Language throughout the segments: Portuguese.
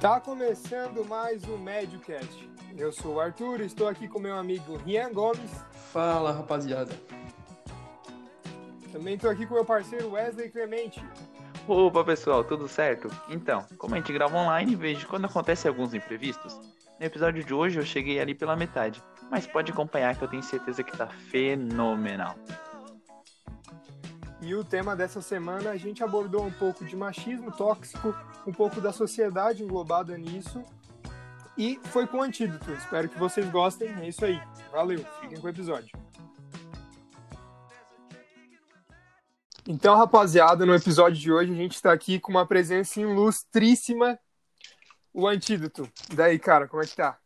Tá começando mais um MédioCast. Eu sou o Arthur, estou aqui com meu amigo Rian Gomes. Fala, rapaziada. Também estou aqui com meu parceiro Wesley Clemente. Opa, pessoal, tudo certo? Então, como a gente grava online, vejo quando acontece alguns imprevistos. No episódio de hoje eu cheguei ali pela metade, mas pode acompanhar que eu tenho certeza que tá fenomenal. E o tema dessa semana a gente abordou um pouco de machismo tóxico, um pouco da sociedade englobada nisso. E foi com o antídoto. Espero que vocês gostem. É isso aí. Valeu. Fiquem com o episódio. Então, rapaziada, no episódio de hoje a gente está aqui com uma presença ilustríssima, o antídoto. Daí, cara, como é que tá?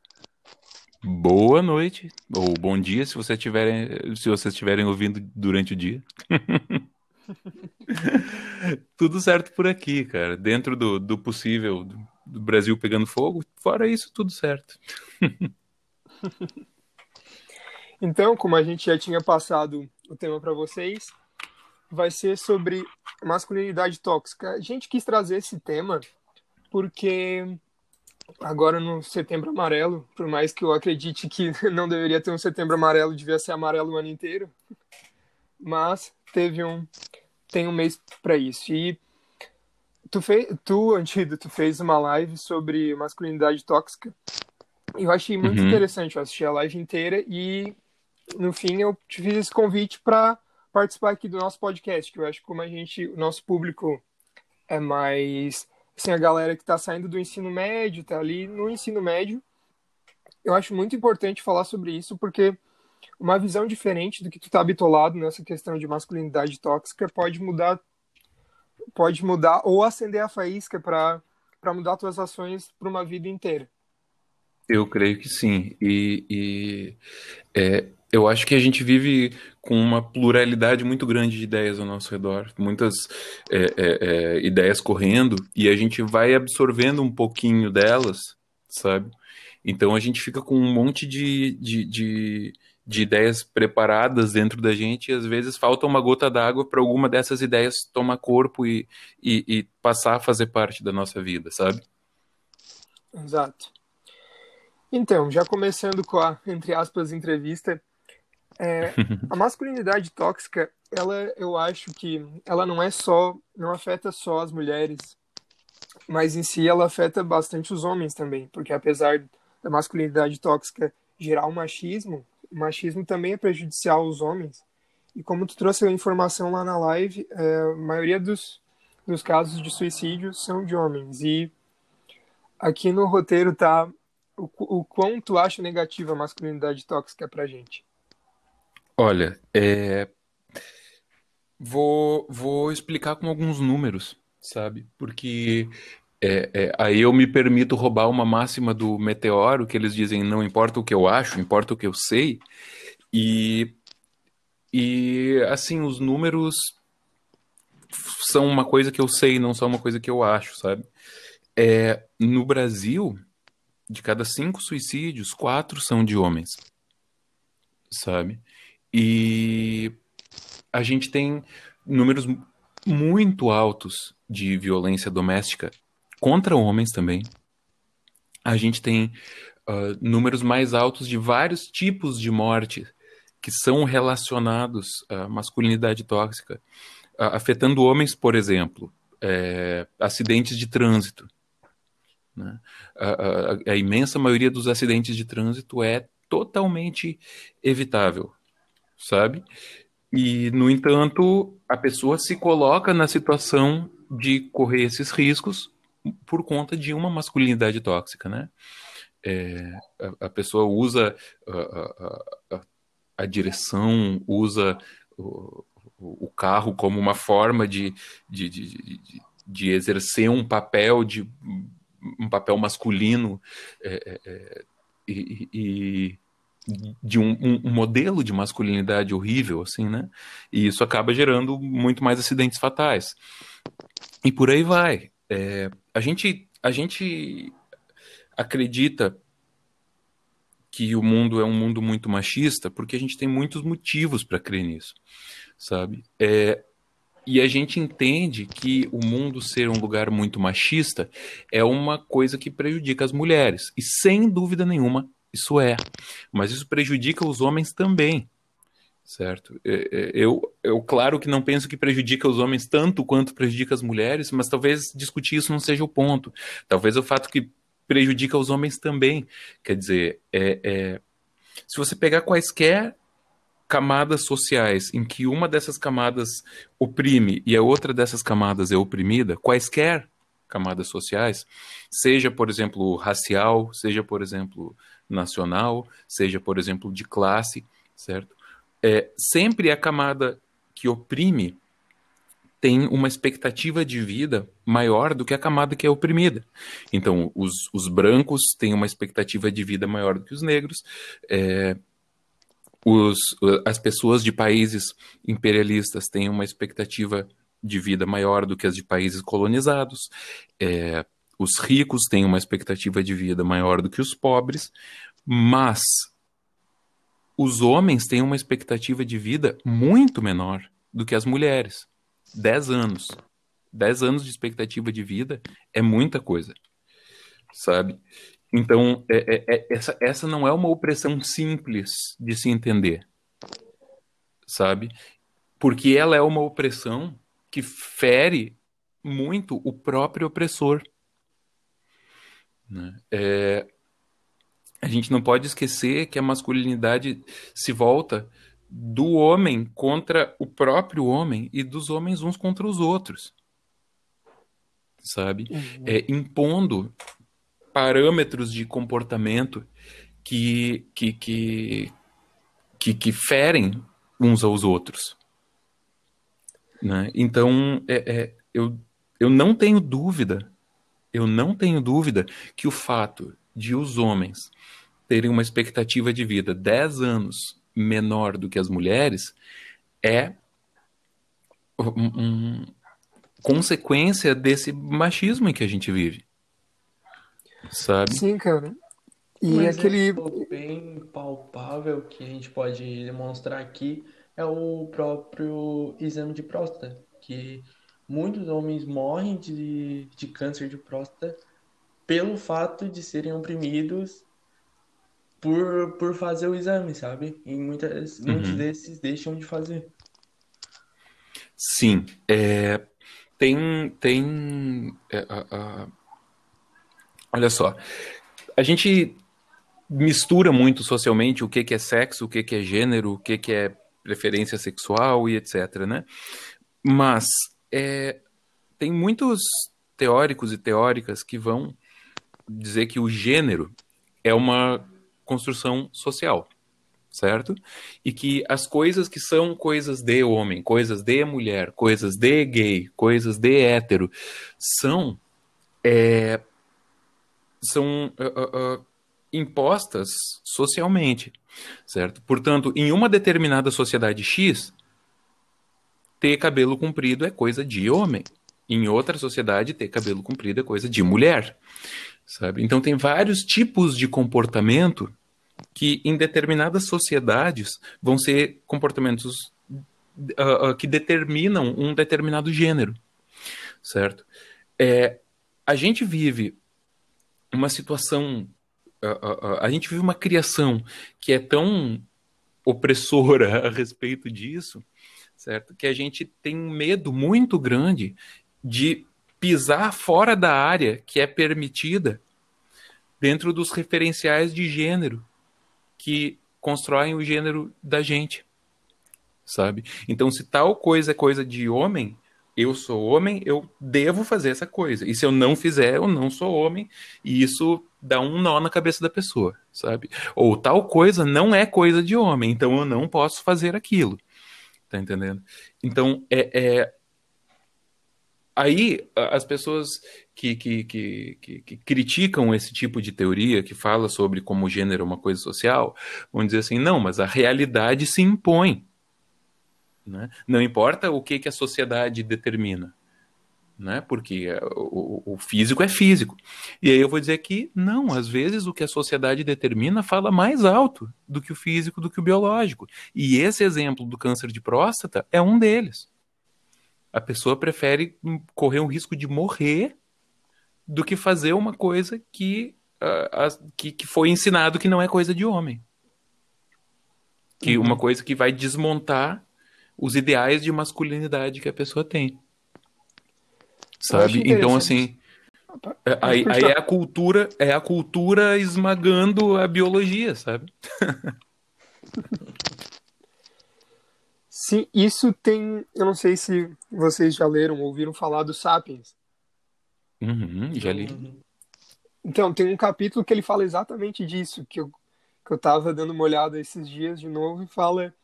Boa noite, ou bom dia se, você tiverem, se vocês estiverem ouvindo durante o dia. tudo certo por aqui, cara. Dentro do, do possível, do, do Brasil pegando fogo, fora isso, tudo certo. então, como a gente já tinha passado o tema para vocês, vai ser sobre masculinidade tóxica. A gente quis trazer esse tema porque agora no Setembro Amarelo, por mais que eu acredite que não deveria ter um Setembro Amarelo, devia ser amarelo o ano inteiro, mas teve um tem um mês para isso. E tu fez, tu Antido, tu fez uma live sobre masculinidade tóxica. Eu achei muito uhum. interessante, eu assisti a live inteira e no fim eu te fiz esse convite para participar aqui do nosso podcast, que eu acho que como a gente, o nosso público é mais assim, a galera que está saindo do ensino médio, tá ali no ensino médio. Eu acho muito importante falar sobre isso porque uma visão diferente do que tu tá bitolado nessa questão de masculinidade tóxica pode mudar pode mudar ou acender a faísca para para mudar tuas ações para uma vida inteira. Eu creio que sim. E, e é, eu acho que a gente vive com uma pluralidade muito grande de ideias ao nosso redor, muitas é, é, é ideias correndo, e a gente vai absorvendo um pouquinho delas, sabe? Então a gente fica com um monte de, de, de de ideias preparadas dentro da gente e às vezes falta uma gota d'água para alguma dessas ideias tomar corpo e, e, e, passar a fazer parte da nossa vida, sabe? Exato. Então, já começando com a, entre aspas, entrevista, é, a masculinidade tóxica, ela, eu acho que ela não é só, não afeta só as mulheres, mas em si ela afeta bastante os homens também, porque apesar da masculinidade tóxica gerar o machismo, o machismo também é prejudicial aos homens. E como tu trouxe a informação lá na live, é, a maioria dos, dos casos de suicídio são de homens. E aqui no roteiro tá o, o tu acha negativa a masculinidade tóxica pra gente. Olha, é... vou, vou explicar com alguns números, sabe? Porque é, é, aí eu me permito roubar uma máxima do Meteoro, que eles dizem não importa o que eu acho, importa o que eu sei. E, e assim, os números são uma coisa que eu sei, não são uma coisa que eu acho, sabe? É, no Brasil, de cada cinco suicídios, quatro são de homens, sabe? E a gente tem números muito altos de violência doméstica contra homens também. A gente tem uh, números mais altos de vários tipos de morte que são relacionados à masculinidade tóxica, uh, afetando homens, por exemplo, é, acidentes de trânsito. Né? A, a, a imensa maioria dos acidentes de trânsito é totalmente evitável, sabe? E, no entanto, a pessoa se coloca na situação de correr esses riscos por conta de uma masculinidade tóxica, né? É, a, a, pessoa usa a, a, a direção, usa o, o, carro como uma forma de, de, de, de, de exercer um papel de um papel masculino é, é, é e, e, de um, um, modelo de masculinidade horrível, assim, né? E isso acaba gerando muito mais acidentes fatais. E por aí vai. É, a, gente, a gente acredita que o mundo é um mundo muito machista porque a gente tem muitos motivos para crer nisso, sabe? É, e a gente entende que o mundo ser um lugar muito machista é uma coisa que prejudica as mulheres. E sem dúvida nenhuma, isso é. Mas isso prejudica os homens também. Certo? É, é, eu, eu, claro que não penso que prejudica os homens tanto quanto prejudica as mulheres, mas talvez discutir isso não seja o ponto. Talvez o fato que prejudica os homens também. Quer dizer, é, é, se você pegar quaisquer camadas sociais em que uma dessas camadas oprime e a outra dessas camadas é oprimida, quaisquer camadas sociais, seja, por exemplo, racial, seja, por exemplo, nacional, seja, por exemplo, de classe, certo? É, sempre a camada que oprime tem uma expectativa de vida maior do que a camada que é oprimida. Então, os, os brancos têm uma expectativa de vida maior do que os negros, é, os, as pessoas de países imperialistas têm uma expectativa de vida maior do que as de países colonizados, é, os ricos têm uma expectativa de vida maior do que os pobres, mas os homens têm uma expectativa de vida muito menor do que as mulheres. Dez anos. Dez anos de expectativa de vida é muita coisa, sabe? Então, é, é, é, essa, essa não é uma opressão simples de se entender, sabe? Porque ela é uma opressão que fere muito o próprio opressor. Né? É, a gente não pode esquecer que a masculinidade se volta do homem contra o próprio homem e dos homens uns contra os outros. Sabe? Uhum. É, impondo parâmetros de comportamento que, que, que, que, que ferem uns aos outros. Né? Então, é, é, eu, eu não tenho dúvida, eu não tenho dúvida que o fato de os homens terem uma expectativa de vida 10 anos menor do que as mulheres é um, um, consequência desse machismo em que a gente vive sabe? Sim, cara. E um aquele. bem palpável que a gente pode demonstrar aqui é o próprio exame de próstata, que muitos homens morrem de, de câncer de próstata pelo fato de serem oprimidos por, por fazer o exame, sabe? E muitas, uhum. muitos desses deixam de fazer. Sim, é, tem, tem é, a, a Olha só, a gente mistura muito socialmente o que, que é sexo, o que, que é gênero, o que, que é preferência sexual e etc, né? Mas é, tem muitos teóricos e teóricas que vão dizer que o gênero é uma construção social, certo? E que as coisas que são coisas de homem, coisas de mulher, coisas de gay, coisas de hétero, são é, são uh, uh, impostas socialmente, certo? Portanto, em uma determinada sociedade X, ter cabelo comprido é coisa de homem. Em outra sociedade, ter cabelo comprido é coisa de mulher, sabe? Então, tem vários tipos de comportamento que, em determinadas sociedades, vão ser comportamentos uh, que determinam um determinado gênero, certo? É, a gente vive uma situação. A, a, gente vive uma criação que é tão opressora a respeito disso, certo? Que a gente tem um medo muito grande de pisar fora da área que é permitida dentro dos referenciais de gênero que constroem o gênero da gente, sabe? Então, se tal coisa é coisa de homem, eu sou homem, eu devo fazer essa coisa. E se eu não fizer, eu não sou homem. E isso dá um nó na cabeça da pessoa, sabe? Ou tal coisa não é coisa de homem, então eu não posso fazer aquilo. Tá entendendo? Então, é, é... aí as pessoas que, que, que, que, criticam esse tipo de teoria, que fala sobre como o gênero é uma coisa social, vão dizer assim, não, mas a realidade se impõe. Né? Não importa o que, que a sociedade determina, né? porque é, o, o, físico é físico. E aí eu vou dizer que não, às vezes o que a sociedade determina fala mais alto do que o físico, do que o biológico. E esse exemplo do câncer de próstata é um deles. A pessoa prefere correr um risco de morrer do que fazer uma coisa que, uh, que, que, foi ensinado que não é coisa de homem. Que uhum. uma coisa que vai desmontar os ideais de masculinidade que a pessoa tem. Sabe? Então, assim. É, aí, aí é a cultura, é a cultura esmagando a biologia, sabe? Sim, isso tem. Eu não sei se vocês já leram ou ouviram falar do Sapiens. Uhum, já li. Então, tem um capítulo que ele fala exatamente disso, que eu, que eu tava dando uma olhada esses dias de novo e fala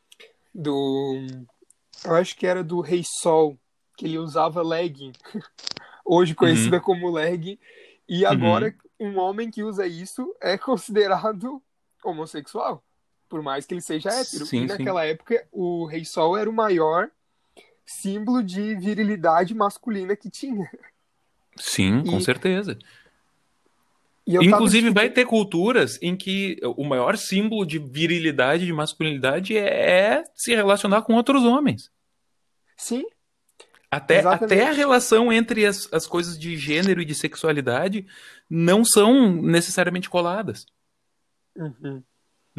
do. Eu acho que era do Rei Sol, que ele usava legging, hoje conhecida uhum. como legging, e agora uhum. um homem que usa isso é considerado homossexual por mais que ele seja hétero. Sim, e naquela sim. época, o Rei Sol era o maior símbolo de virilidade masculina que tinha. Sim, e... com certeza. Inclusive, vai ter culturas em que o maior símbolo de virilidade, de masculinidade, é, é se relacionar com outros homens. Sim. Até, até a relação entre as, as coisas de gênero e de sexualidade não são necessariamente coladas. Uhum.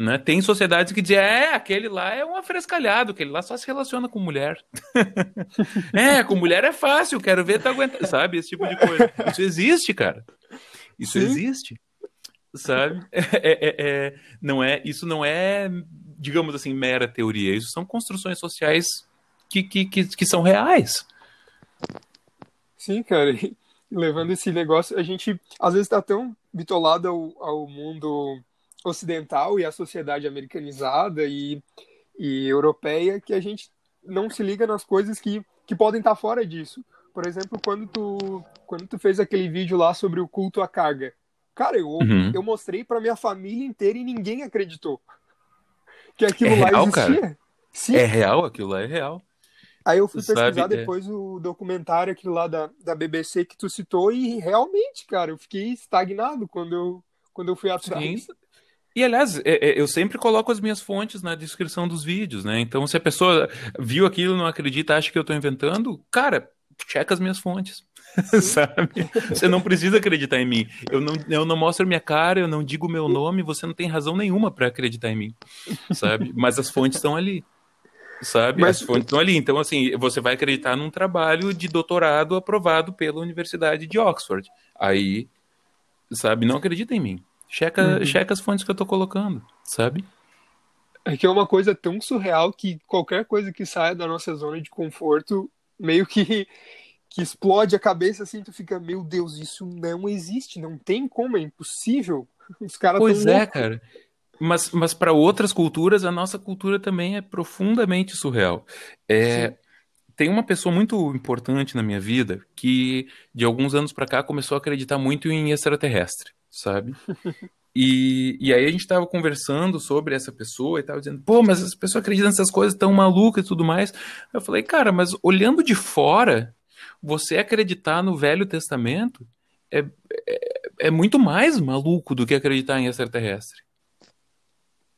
Né? Tem sociedades que dizem, é, aquele lá é um afrescalhado, aquele lá só se relaciona com mulher. é, com mulher é fácil, quero ver tá aguentando, sabe? Esse tipo de coisa. Isso existe, cara. Isso Sim. existe. Sabe? É, é, é, não é, isso não é, digamos assim, mera teoria. Isso são construções sociais que, que, que, que são reais. Sim, cara. E levando esse negócio, a gente às vezes está tão bitolado ao, ao mundo ocidental e a sociedade americanizada e, e europeia que a gente não se liga nas coisas que, que podem estar fora disso. Por exemplo, quando tu, quando tu fez aquele vídeo lá sobre o culto à carga. Cara, eu, uhum. eu mostrei para minha família inteira e ninguém acreditou que aquilo é lá real, existia. Cara. Sim. É real, aquilo lá é real. Aí eu fui pesquisar Sabe, é. depois é. o documentário aquilo lá da, da BBC que tu citou e realmente, cara, eu fiquei estagnado quando eu, quando eu fui atrás. Sim. E, aliás, é, é, eu sempre coloco as minhas fontes na descrição dos vídeos, né? Então, se a pessoa viu aquilo, não acredita, acha que eu estou inventando, cara, checa as minhas fontes. Sabe? Você não precisa acreditar em mim. Eu não, eu não mostro minha cara, eu não digo meu nome, você não tem razão nenhuma para acreditar em mim. Sabe? Mas as fontes estão ali. Sabe? Mas... As fontes estão ali. Então, assim, você vai acreditar num trabalho de doutorado aprovado pela Universidade de Oxford. Aí, sabe, não acredita em mim. Checa, uhum. checa as fontes que eu tô colocando, sabe? É que é uma coisa tão surreal que qualquer coisa que saia da nossa zona de conforto meio que, que explode a cabeça assim, tu fica, meu Deus, isso não existe, não tem como, é impossível. Os caras Pois é, loucos. cara. Mas, mas para outras culturas, a nossa cultura também é profundamente surreal. É, tem uma pessoa muito importante na minha vida que, de alguns anos para cá, começou a acreditar muito em extraterrestre sabe? E, e aí a gente tava conversando sobre essa pessoa e tava dizendo, pô, mas essa pessoa acredita nessas coisas tão malucas e tudo mais. Eu falei, cara, mas olhando de fora, você acreditar no Velho Testamento é, é, é muito mais maluco do que acreditar em extraterrestre.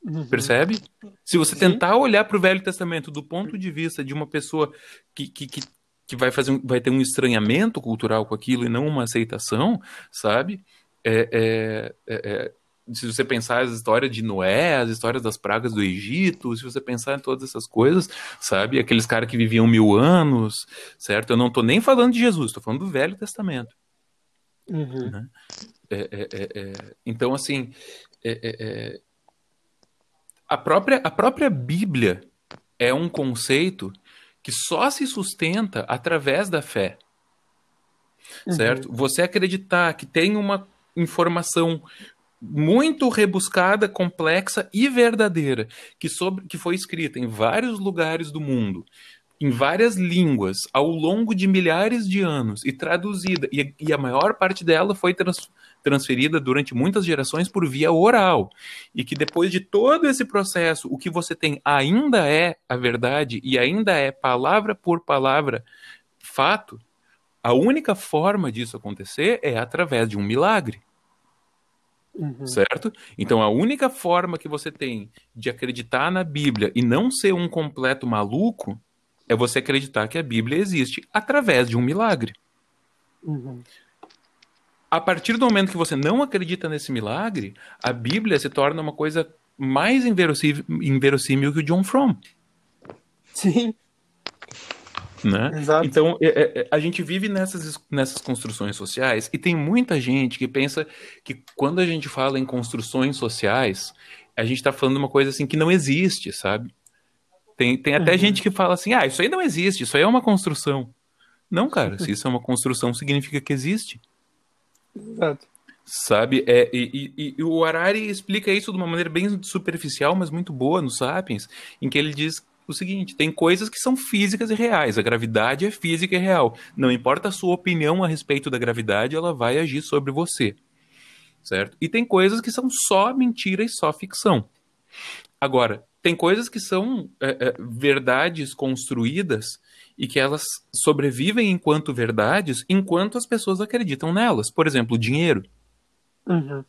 Uhum. Percebe? Se você tentar olhar para o Velho Testamento do ponto de vista de uma pessoa que, que, que, que vai, fazer, vai ter um estranhamento cultural com aquilo e não uma aceitação, sabe? É, é, é, é, se você pensar as histórias de Noé, as histórias das pragas do Egito, se você pensar em todas essas coisas, sabe? Aqueles caras que viviam mil anos, certo? Eu não estou nem falando de Jesus, estou falando do Velho Testamento. Uhum. Né? É, então, assim, a, própria, a própria Bíblia é um conceito que só se sustenta através da fé. Certo? Uhum. Você acreditar que tem uma informação muito rebuscada, complexa e verdadeira, que, sobre, que foi escrita em vários lugares do mundo, em várias línguas, ao longo de milhares de anos, e traduzida, e, e a maior parte dela foi trans, transferida durante muitas gerações por via oral, e que depois de todo esse processo, o que você tem ainda é a verdade, e ainda é palavra por palavra fato, a única forma disso acontecer é através de um milagre. Uhum. Certo? Então a única forma que você tem de acreditar na Bíblia e não ser um completo maluco é você acreditar que a Bíblia existe através de um milagre. Uhum. A partir do momento que você não acredita nesse milagre, a Bíblia se torna uma coisa mais inverossímil, inverossímil que o John Fromm. Sim. Né? Exato. Então, é, é, a gente vive nessas, nessas construções sociais e tem muita gente que pensa que quando a gente fala em construções sociais, a gente está falando uma coisa assim que não existe, sabe? Tem, tem até Uhum. gente que fala assim: ah, isso aí não existe, isso aí é uma construção. Não, cara, se isso é uma construção, significa que existe. Exato. Sabe? É, e, e- e o Harari explica isso de uma maneira bem superficial, mas muito boa no Sapiens, em que ele diz o seguinte: tem coisas que são físicas e reais. A gravidade é física e real. Não importa a sua opinião a respeito da gravidade, ela vai agir sobre você. Certo? E tem coisas que são só mentira e só ficção. Agora, tem coisas que são é, é, verdades construídas e que elas sobrevivem enquanto verdades enquanto as pessoas acreditam nelas. Por exemplo, o dinheiro Uhum.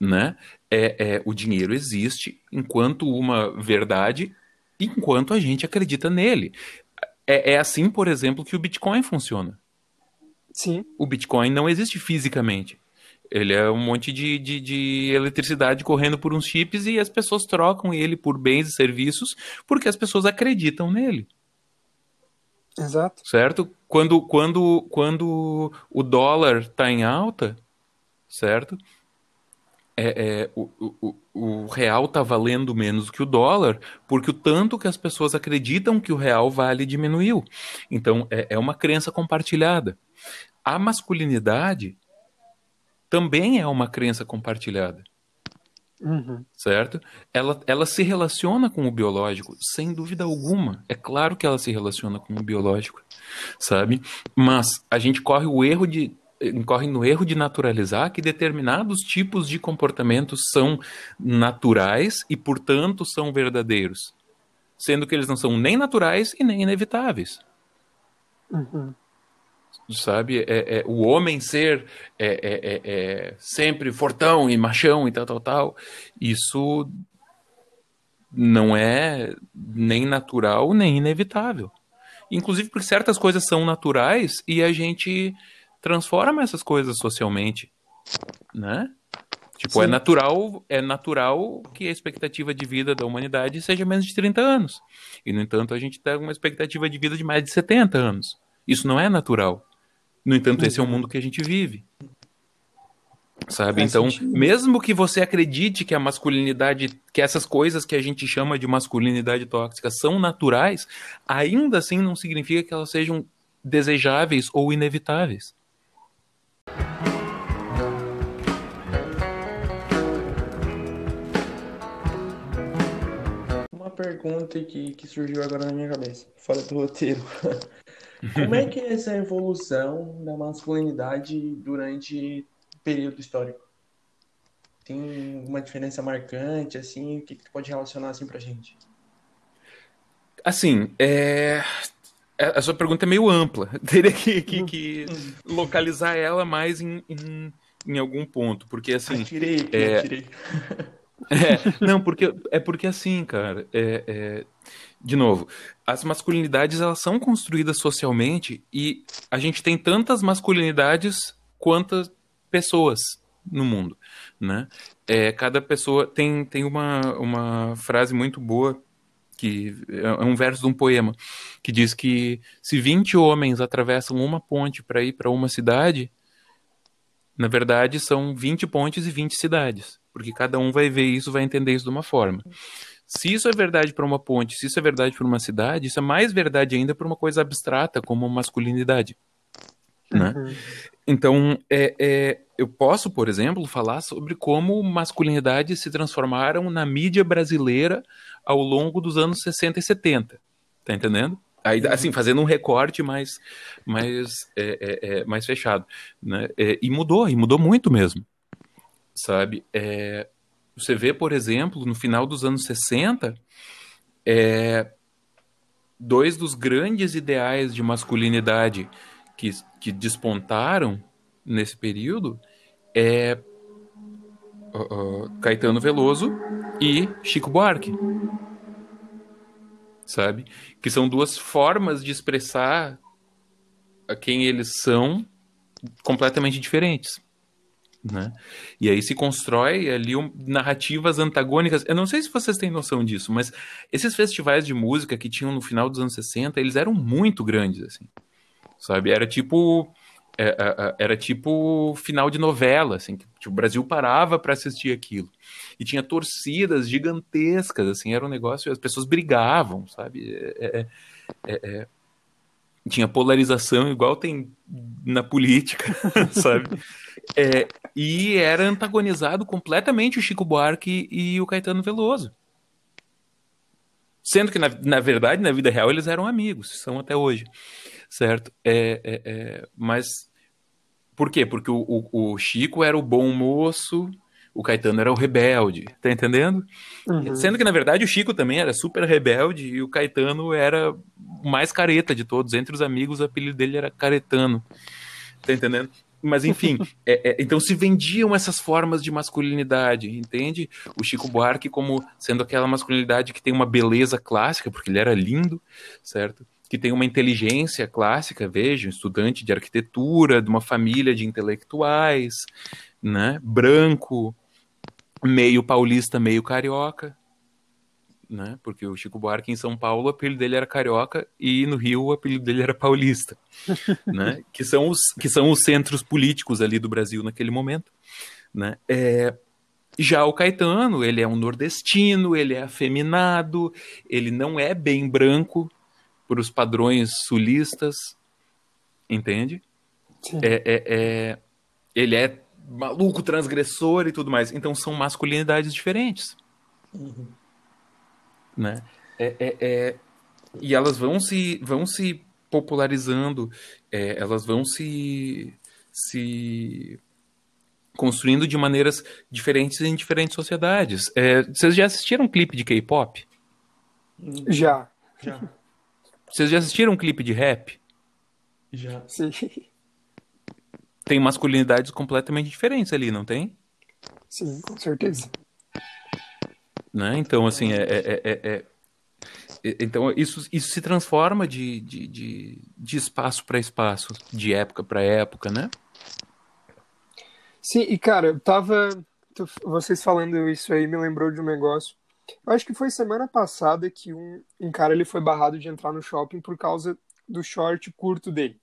né? É, é, o dinheiro existe enquanto uma verdade, enquanto a gente acredita nele. É, é assim, por exemplo, que o Bitcoin funciona. Sim. O Bitcoin não existe fisicamente. Ele é um monte de, de, de eletricidade correndo por uns chips e as pessoas trocam ele por bens e serviços porque as pessoas acreditam nele Exato. certo? Quando, quando, quando o dólar está em alta, certo? É, é, o, o, o real está valendo menos que o dólar, porque o tanto que as pessoas acreditam que o real vale diminuiu. Então, é, é uma crença compartilhada. A masculinidade também é uma crença compartilhada Uhum. certo? Ela, ela se relaciona com o biológico, sem dúvida alguma. É claro que ela se relaciona com o biológico, sabe? Mas a gente corre o erro de corre no erro de naturalizar que determinados tipos de comportamentos são naturais e, portanto, são verdadeiros, sendo que eles não são nem naturais e nem inevitáveis Uhum. sabe? É, é, o homem ser é, é, é, é sempre fortão e machão e tal, tal, tal, isso não é nem natural nem inevitável. Inclusive porque certas coisas são naturais e a gente transforma essas coisas socialmente, né? Tipo, é Sim. natural, é natural que a expectativa de vida da humanidade seja menos de 30 anos. E, no entanto, a gente tem uma expectativa de vida de mais de 70 anos. Isso não é natural. No entanto, esse é o mundo que a gente vive. Sabe? Faz então, sentido. mesmo que você acredite que a masculinidade, que essas coisas que a gente chama de masculinidade tóxica são naturais, ainda assim não significa que elas sejam desejáveis ou inevitáveis. Uma pergunta que, que surgiu agora na minha cabeça, fora do roteiro. Como é que é essa evolução da masculinidade durante o período histórico? Tem uma diferença marcante, assim? O que, que tu pode relacionar assim pra gente? Assim, é... a sua pergunta é meio ampla. Teria que, que- que localizar ela mais em, em, em algum ponto, porque assim. Atirei é- atirei. É, não, porque é porque assim, cara, é, é, de novo, as masculinidades elas são construídas socialmente e a gente tem tantas masculinidades quantas pessoas no mundo, né? É, cada pessoa tem, tem uma, uma frase muito boa que é um verso de um poema que diz que se 20 homens atravessam uma ponte para ir para uma cidade, na verdade são 20 pontes e 20 cidades, porque cada um vai ver isso, vai entender isso de uma forma. Se isso é verdade para uma ponte, se isso é verdade para uma cidade, isso é mais verdade ainda para uma coisa abstrata como masculinidade. Né? Uhum. Então, é, é, eu posso, por exemplo, falar sobre como masculinidades se transformaram na mídia brasileira ao longo dos anos 60 e 70. Tá entendendo? Aí, assim, fazendo um recorte mais, mais, é, é, é, mais fechado. Né? É, e mudou, e mudou muito mesmo. Sabe? É, você vê, por exemplo, no final dos anos 60, é, dois dos grandes ideais de masculinidade que, que despontaram nesse período é uh, Caetano Veloso e Chico Buarque. sabe? Que são duas formas de expressar quem eles são completamente diferentes. Né? E aí se constrói ali um, narrativas antagônicas. Eu não sei se vocês têm noção disso, mas esses festivais de música que tinham no final dos anos 60, eles eram muito grandes, assim. Sabe? Era tipo era tipo final de novela, assim, que o Brasil parava para assistir aquilo. E tinha torcidas gigantescas, assim, era um negócio, as pessoas brigavam, sabe? É, é, é, tinha polarização igual tem na política, sabe? e era antagonizado completamente o Chico Buarque e o Caetano Veloso. Sendo que, na, na verdade, na vida real, eles eram amigos, são até hoje certo? É, é, é, mas por quê? Porque o, o, o, Chico era o bom moço, o Caetano era o rebelde, tá entendendo? Uhum. Sendo que, na verdade, o Chico também era super rebelde e o Caetano era o mais careta de todos. Entre os amigos, o apelido dele era Caretano, tá entendendo? Mas enfim, é, é, então se vendiam essas formas de masculinidade, entende? O Chico Buarque como sendo aquela masculinidade que tem uma beleza clássica, porque ele era lindo, certo? Que tem uma inteligência clássica, veja, um estudante de arquitetura, de uma família de intelectuais, né, branco, meio paulista, meio carioca, né, porque o Chico Buarque em São Paulo, o apelido dele era carioca e no Rio o apelido dele era paulista, né, que são os que são os centros políticos ali do Brasil naquele momento, né, é, já o Caetano, ele é um nordestino, ele é afeminado, ele não é bem branco, para os padrões sulistas, entende? É, é, é, ele é maluco, transgressor e tudo mais. Então são masculinidades diferentes. Uhum. Né? É, é, é, e elas vão se, vão se popularizando, é, elas vão se, se construindo de maneiras diferentes em diferentes sociedades. vocês já assistiram um clipe de K-pop? Já. Já. Vocês já assistiram um clipe de rap? Já. Sim. Tem masculinidades completamente diferentes ali, não tem? Sim, com certeza. Né? Então, assim, é, é, é, é então isso, isso se transforma de, de, de, de espaço para espaço, de época para época, né? Sim, e cara, eu tava. Vocês falando isso aí me lembrou de um negócio eu acho que foi semana passada que um, um cara ele foi barrado de entrar no shopping por causa do short curto dele.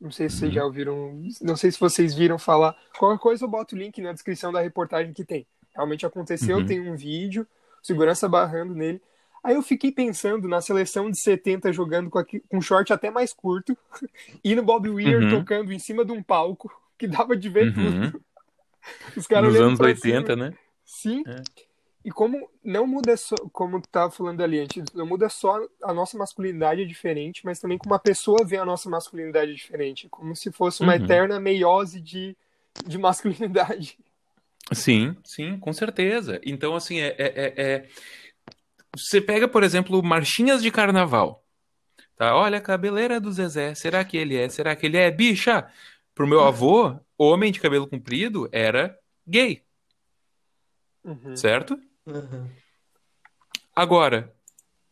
Não sei se vocês uhum. já ouviram, não sei se vocês viram falar. Qualquer coisa eu boto o link na descrição da reportagem que tem. Realmente aconteceu, uhum. tem um vídeo, segurança barrando nele. Aí eu fiquei pensando na seleção de 70 jogando com, aqui, com short até mais curto e no Bob Weir uhum. tocando em cima de um palco que dava de ver uhum. tudo. Os caras Nos anos 80, cima. né? Sim. É. E como não muda só, como tu tava falando ali antes, não muda só a nossa masculinidade é diferente, mas também como a pessoa vê a nossa masculinidade diferente, como se fosse uma uhum. eterna meiose de, de masculinidade. Sim, sim, com certeza. Então, assim, é, é, é, é... você pega, por exemplo, marchinhas de carnaval. Tá? Olha a cabeleira do Zezé. Será que ele é? Será que ele é? Bicha! Pro meu avô, homem de cabelo comprido era gay. Uhum. Certo? Uhum. Agora,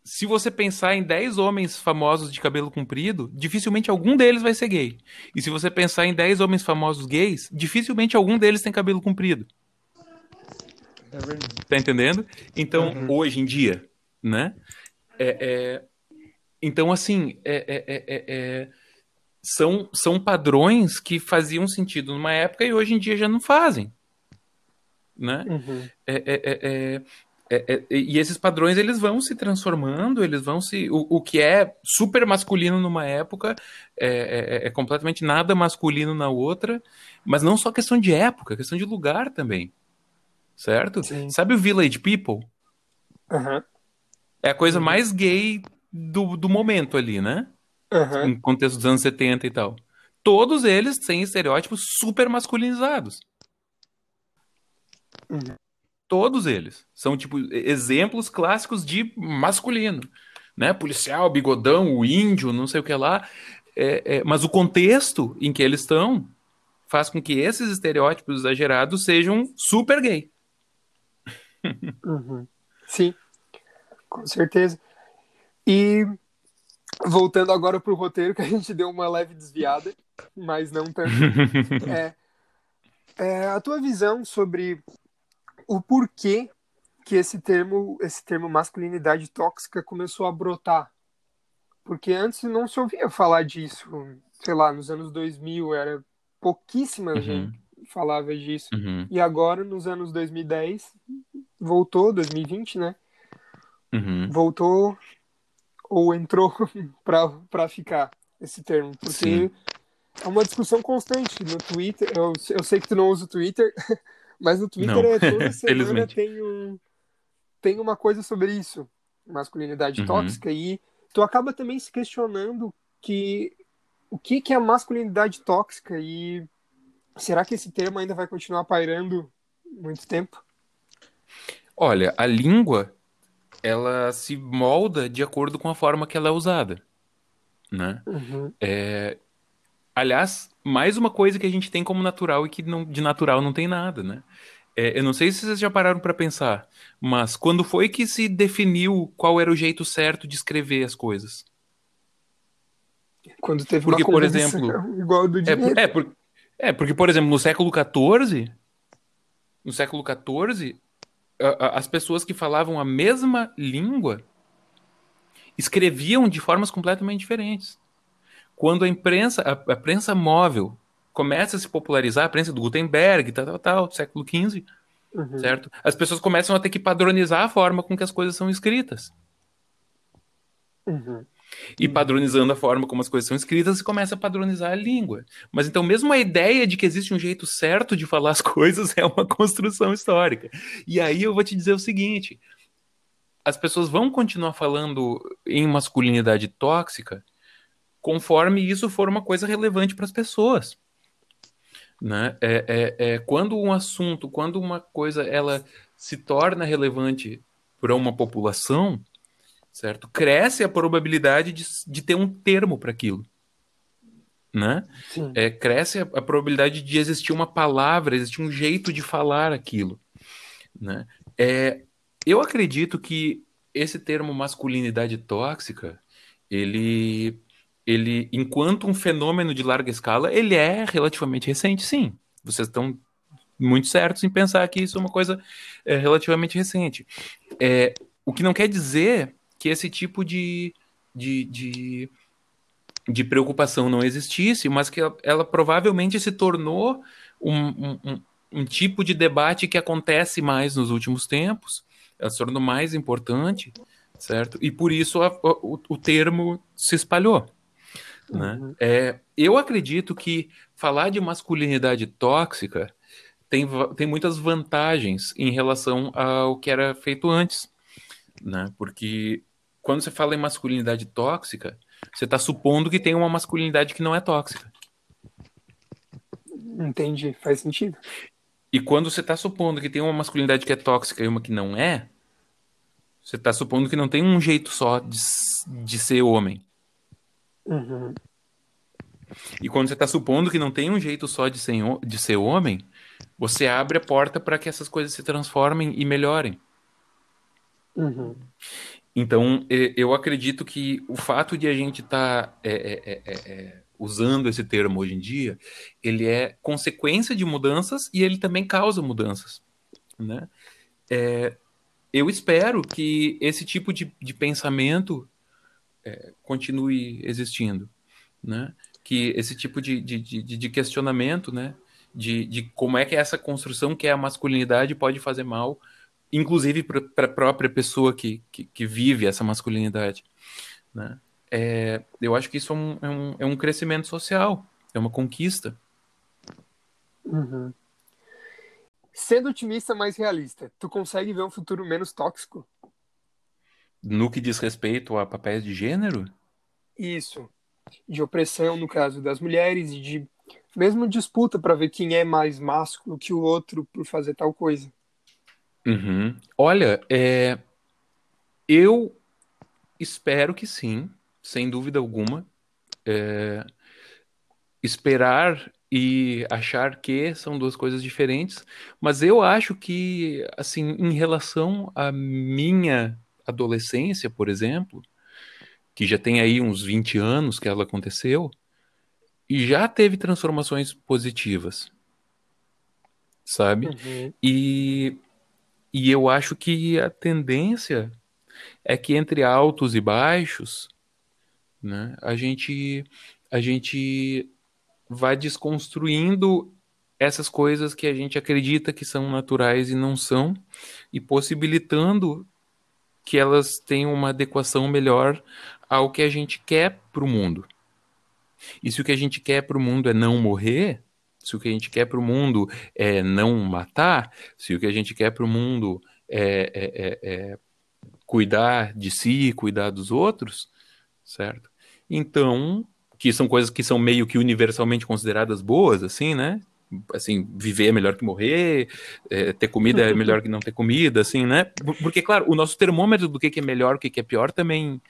se você pensar em 10 homens famosos de cabelo comprido, dificilmente algum deles vai ser gay. E se você pensar em 10 homens famosos gays, dificilmente algum deles tem cabelo comprido. É tá entendendo? Então, uhum. hoje em dia, né? É, é... Então, assim, é, é, é, é, são, são padrões que faziam sentido numa época e hoje em dia já não fazem né? Uhum. É, é, é, e esses padrões eles vão se transformando, eles vão se. O, o que é super masculino numa época é, completamente nada masculino na outra, mas não só questão de época, questão de lugar também. Certo? Sim. Sabe o Village People? Uhum. É a coisa uhum. mais gay do, do momento ali, né? Uhum. Em contexto dos anos 70 e tal. Todos eles têm estereótipos super masculinizados. Uhum. Todos eles são tipo exemplos clássicos de masculino, né? Policial, bigodão, o índio, não sei o que lá. É, é, mas o contexto em que eles estão faz com que esses estereótipos exagerados sejam super gay. Uhum. Sim, com certeza. E voltando agora para o roteiro, que a gente deu uma leve desviada, mas não tanto. é, é, a tua visão sobre o porquê que esse termo, esse termo masculinidade tóxica começou a brotar. Porque antes não se ouvia falar disso, sei lá, nos anos 2000 era pouquíssima uhum. gente falava disso. Uhum. E agora, nos anos 2010, voltou, 2020, né? Uhum. Voltou ou entrou para ficar esse termo. Porque Sim. é uma discussão constante no Twitter. Eu, eu sei que tu não usa o Twitter, mas no Twitter é toda semana tem, um, tem uma coisa sobre isso, masculinidade uhum. tóxica, e tu acaba também se questionando que o que, que é masculinidade tóxica e será que esse termo ainda vai continuar pairando muito tempo? Olha, a língua ela se molda de acordo com a forma que ela é usada, né? Uhum. É, aliás, mais uma coisa que a gente tem como natural e que não, de natural não tem nada, né? É, eu não sei se vocês já pararam para pensar, mas quando foi que se definiu qual era o jeito certo de escrever as coisas? Quando teve porque, uma por exemplo, igual do é, dinheiro. É, é, por, é, porque, por exemplo, no século XIV, no século XIV, as pessoas que falavam a mesma língua escreviam de formas completamente diferentes. Quando a imprensa, a, a prensa móvel começa a se popularizar, a prensa do Gutenberg, tal, tal, tal, século XV, uhum. certo? As pessoas começam a ter que padronizar a forma com que as coisas são escritas. Uhum. E padronizando a forma como as coisas são escritas, você começa a padronizar a língua. Mas então, mesmo a ideia de que existe um jeito certo de falar as coisas é uma construção histórica. E aí eu vou te dizer o seguinte: as pessoas vão continuar falando em masculinidade tóxica conforme isso for uma coisa relevante para as pessoas. Né? É, é, é, quando um assunto, quando uma coisa ela se torna relevante para uma população, certo? Cresce a probabilidade de, de ter um termo para aquilo. Né? É, cresce a, a, probabilidade de existir uma palavra, existir um jeito de falar aquilo. Né? É, eu acredito que esse termo masculinidade tóxica, ele, ele, enquanto um fenômeno de larga escala, ele é relativamente recente, sim. Vocês estão muito certos em pensar que isso é uma coisa é, relativamente recente. É, o que não quer dizer que esse tipo de, de, de, de preocupação não existisse, mas que ela, ela provavelmente se tornou um, um, um, tipo de debate que acontece mais nos últimos tempos, ela se tornou mais importante, certo? E por isso a, o, o termo se espalhou. Né? Uhum. É, eu acredito que falar de masculinidade tóxica tem, tem muitas vantagens em relação ao que era feito antes, né? Porque quando você fala em masculinidade tóxica, você está supondo que tem uma masculinidade que não é tóxica. Entendi, faz sentido. E quando você está supondo que tem uma masculinidade que é tóxica e uma que não é, você está supondo que não tem um jeito só de, de ser homem. Uhum. E quando você está supondo que não tem um jeito só de ser, de ser homem, você abre a porta para que essas coisas se transformem e melhorem. Uhum. Então, eu acredito que o fato de a gente estar tá, é é, é, é, é, usando esse termo hoje em dia, ele é consequência de mudanças e ele também causa mudanças. Né? É, eu espero que esse tipo de, de pensamento continue existindo. Né? Que esse tipo de, de, de, de questionamento, né? De, de como é que essa construção que é a masculinidade pode fazer mal inclusive para a própria pessoa que, que, que, vive essa masculinidade. Né? É, eu acho que isso é um, é, um, é um crescimento social, é uma conquista. Uhum. Sendo otimista mais realista, tu consegue ver um futuro menos tóxico? No que diz respeito a papéis de gênero? Isso. De opressão, no caso das mulheres, e de mesmo disputa para ver quem é mais másculo que o outro por fazer tal coisa. Uhum. Olha, é, eu espero que sim, sem dúvida alguma. É, esperar e achar que são duas coisas diferentes, mas eu acho que, assim, em relação à minha adolescência, por exemplo, que já tem aí uns 20 anos que ela aconteceu, e já teve transformações positivas, sabe? Uhum. E, e eu acho que a tendência é que entre altos e baixos, né, a gente a gente vai desconstruindo essas coisas que a gente acredita que são naturais e não são, e possibilitando que elas tenham uma adequação melhor ao que a gente quer para o mundo. E se o que a gente quer para o mundo é não morrer, se o que a gente quer para o mundo é não matar, se o que a gente quer para o mundo é, é, é, é, cuidar de si, cuidar dos outros, certo? Então, que são coisas que são meio que universalmente consideradas boas, assim, né? Assim, viver é melhor que morrer, é, ter comida é melhor que não ter comida, assim, né? Porque, claro, o nosso termômetro do que é melhor, o que é pior também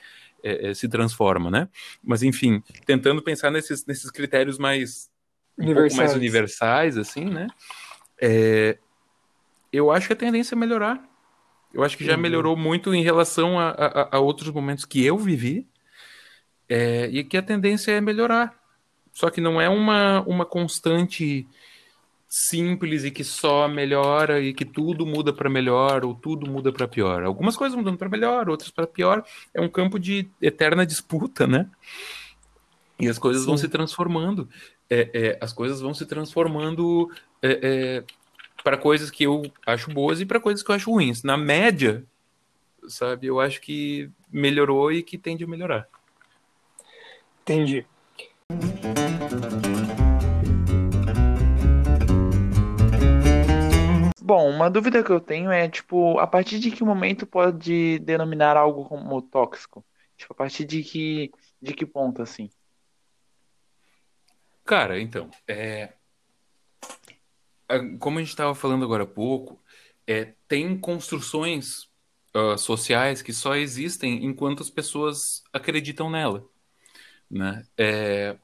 é, é, se transforma, né? Mas, enfim, tentando pensar nesses, nesses critérios mais, um pouco mais universais, assim, né? É, eu acho que a tendência é melhorar. Eu acho que já uhum. melhorou muito em relação a, a, a, outros momentos que eu vivi, é, e que a tendência é melhorar. Só que não é uma, uma constante simples e que só melhora e que tudo muda para melhor ou tudo muda para pior. Algumas coisas mudam para melhor, outras para pior. É um campo de eterna disputa, né? E as coisas Sim. vão se transformando. É, é, as coisas vão se transformando é, é para coisas que eu acho boas e para coisas que eu acho ruins. Na média, sabe, eu acho que melhorou e que tende a melhorar. Entendi. Bom, uma dúvida que eu tenho é, tipo, a partir de que momento pode denominar algo como tóxico? Tipo, a partir de que, de que ponto, assim? Cara, então, é... como a gente estava falando agora há pouco, é, tem construções uh, sociais que só existem enquanto as pessoas acreditam nela. Né? É,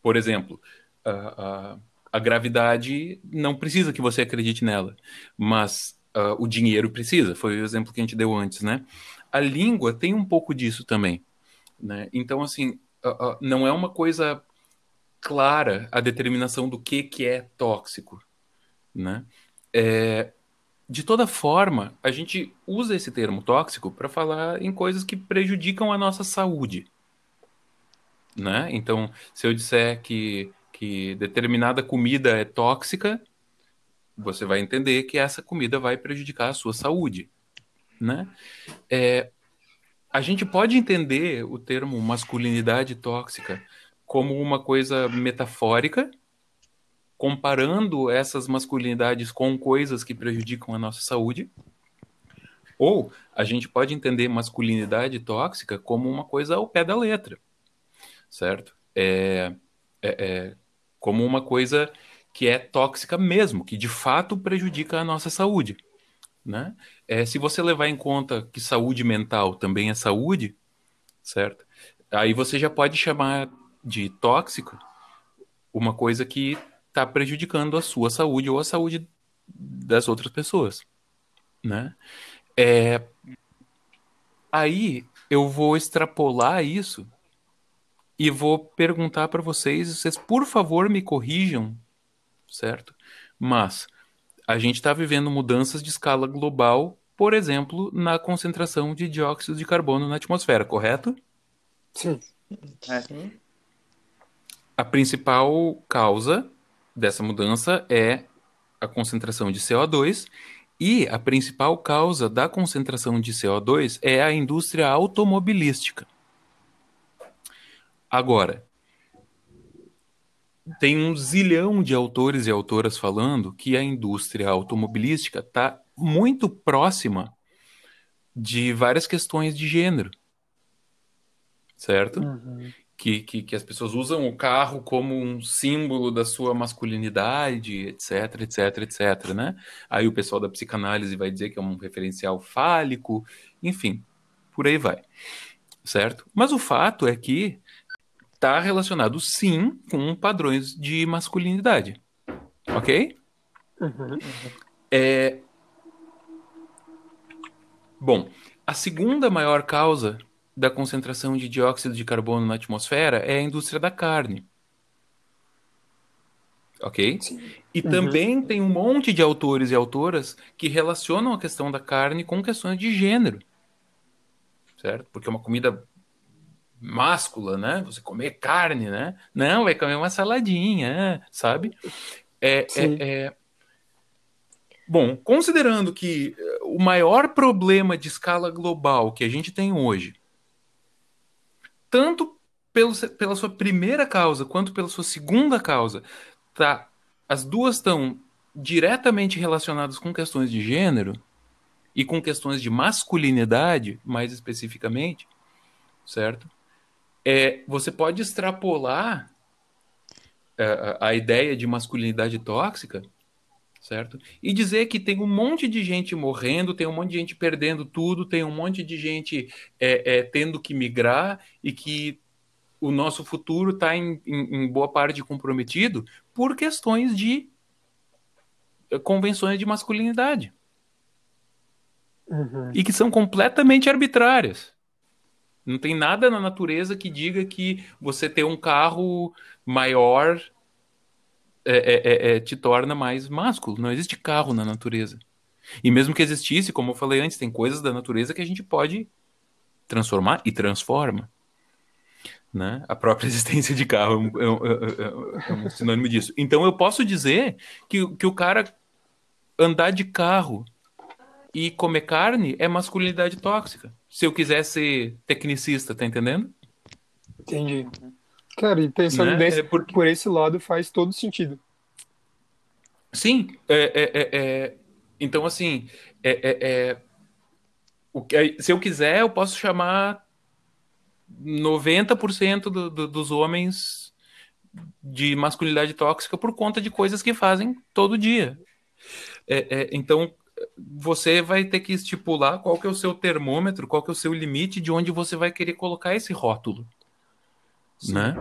por exemplo, a, a, a, gravidade não precisa que você acredite nela, mas uh, o dinheiro precisa. Foi o exemplo que a gente deu antes, né? A língua tem um pouco disso também, né? Então, assim, uh, não é uma coisa clara a determinação do que, que é tóxico, né? É, de toda forma, a gente usa esse termo tóxico para falar em coisas que prejudicam a nossa saúde né? Então, se eu disser que, que determinada comida é tóxica, você vai entender que essa comida vai prejudicar a sua saúde, né? É, a gente pode entender o termo masculinidade tóxica como uma coisa metafórica, comparando essas masculinidades com coisas que prejudicam a nossa saúde, ou a gente pode entender masculinidade tóxica como uma coisa ao pé da letra certo? É, é, é como uma coisa que é tóxica mesmo, que de fato prejudica a nossa saúde. Né? É, se você levar em conta que saúde mental também é saúde, certo? Aí você já pode chamar de tóxico uma coisa que está prejudicando a sua saúde ou a saúde das outras pessoas, né? É, aí eu vou extrapolar isso e vou perguntar para vocês, vocês por favor me corrijam, certo? Mas a gente está vivendo mudanças de escala global, por exemplo, na concentração de dióxido de carbono na atmosfera, correto? Sim. É. A principal causa dessa mudança é a concentração de CO2 e a principal causa da concentração de CO2 é a indústria automobilística. Agora, tem um zilhão de autores e autoras falando que a indústria automobilística está muito próxima de várias questões de gênero. Certo? Uhum. Que, que, que, as pessoas usam o carro como um símbolo da sua masculinidade, etc, etc, etc, né? Aí o pessoal da psicanálise vai dizer que é um referencial fálico, enfim, por aí vai, certo? Mas o fato é que está relacionado sim com padrões de masculinidade. Ok? Uhum. É... Bom, a segunda maior causa da concentração de dióxido de carbono na atmosfera é a indústria da carne. Ok? Sim. E Uhum. também tem um monte de autores e autoras que relacionam a questão da carne com questões de gênero. Certo? Porque é uma comida máscula, né? Você comer carne, né? Não, vai comer uma saladinha, sabe? É, é, é... Bom, considerando que eh, o maior problema de escala global que a gente tem hoje, tanto pelo, pela sua primeira causa quanto pela sua segunda causa, tá, as duas estão diretamente relacionadas com questões de gênero e com questões de masculinidade, mais especificamente, certo? É, você pode extrapolar é, a, a ideia de masculinidade tóxica, certo? E dizer que tem um monte de gente morrendo, tem um monte de gente perdendo tudo, tem um monte de gente é, é, tendo que migrar e que o nosso futuro está em, em, em boa parte comprometido por questões de eh, convenções de masculinidade Uhum. e que são completamente arbitrárias. Não tem nada na natureza que diga que você ter um carro maior é, é, é, te torna mais másculo. Não existe carro na natureza. E mesmo que existisse, como eu falei antes, tem coisas da natureza que a gente pode transformar e transforma. Né? A própria existência de carro é um, é um sinônimo disso. Então eu posso dizer que, que o cara andar de carro e comer carne é masculinidade tóxica. Se eu quiser ser tecnicista, tá entendendo? Entendi. Cara, e pensando Né? desse, É porque- por esse lado faz todo sentido. Sim, é, é, é, é, então assim, é, o que- se eu quiser, eu posso chamar 90% do, do, dos homens de masculinidade tóxica por conta de coisas que fazem todo dia. Então, você vai ter que estipular qual que é o seu termômetro, qual que é o seu limite de onde você vai querer colocar esse rótulo. Né?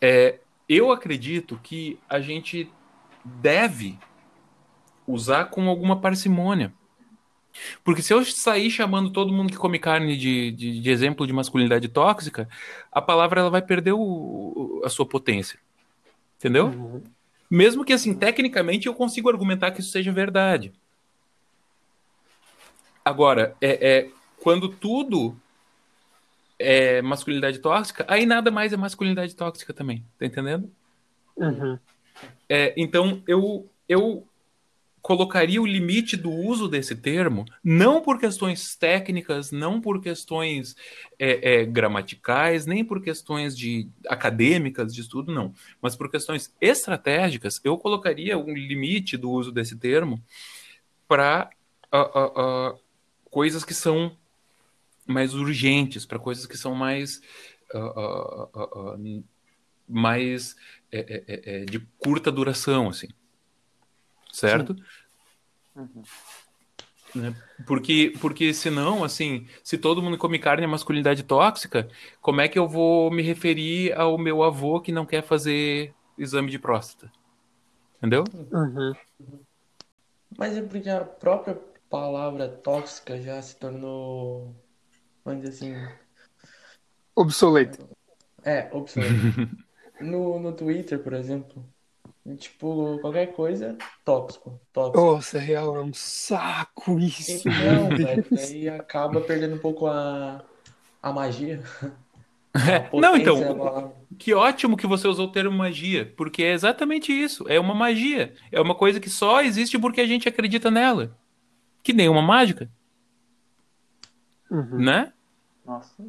É, eu acredito que a gente deve usar com alguma parcimônia. Porque se eu sair chamando todo mundo que come carne de, de, de exemplo de masculinidade tóxica, a palavra ela vai perder o, o- a sua potência. Entendeu? Uhum. Mesmo que, assim, tecnicamente eu consigo argumentar que isso seja verdade. Agora, é, é, quando tudo é masculinidade tóxica, aí nada mais é masculinidade tóxica também. Tá entendendo? Uhum. É, então, eu, eu colocaria o limite do uso desse termo, não por questões técnicas, não por questões é, é, gramaticais, nem por questões de acadêmicas de estudo, não, mas por questões estratégicas, eu colocaria um limite do uso desse termo para coisas que são mais urgentes, para coisas que são mais ah, ah, ah, mais é, é, é, é, de curta duração, assim. Certo? Né? Porque, porque senão, assim, se todo mundo come carne é masculinidade tóxica, como é que eu vou me referir ao meu avô que não quer fazer exame de próstata? Entendeu? Uhum. Mas é porque a própria palavra tóxica já se tornou, vamos dizer assim, Obsoleto. é, obsoleto. No, no Twitter, por exemplo, tipo, qualquer coisa, tóxico, tóxico. Nossa, real, é um saco isso. Então, velho, aí acaba perdendo um pouco a, a magia. a É, não, então. Que ótimo que você usou o termo magia, porque é exatamente isso. É uma magia. É uma coisa que só existe porque a gente acredita nela. Que nem uma mágica, Uhum. né? Nossa.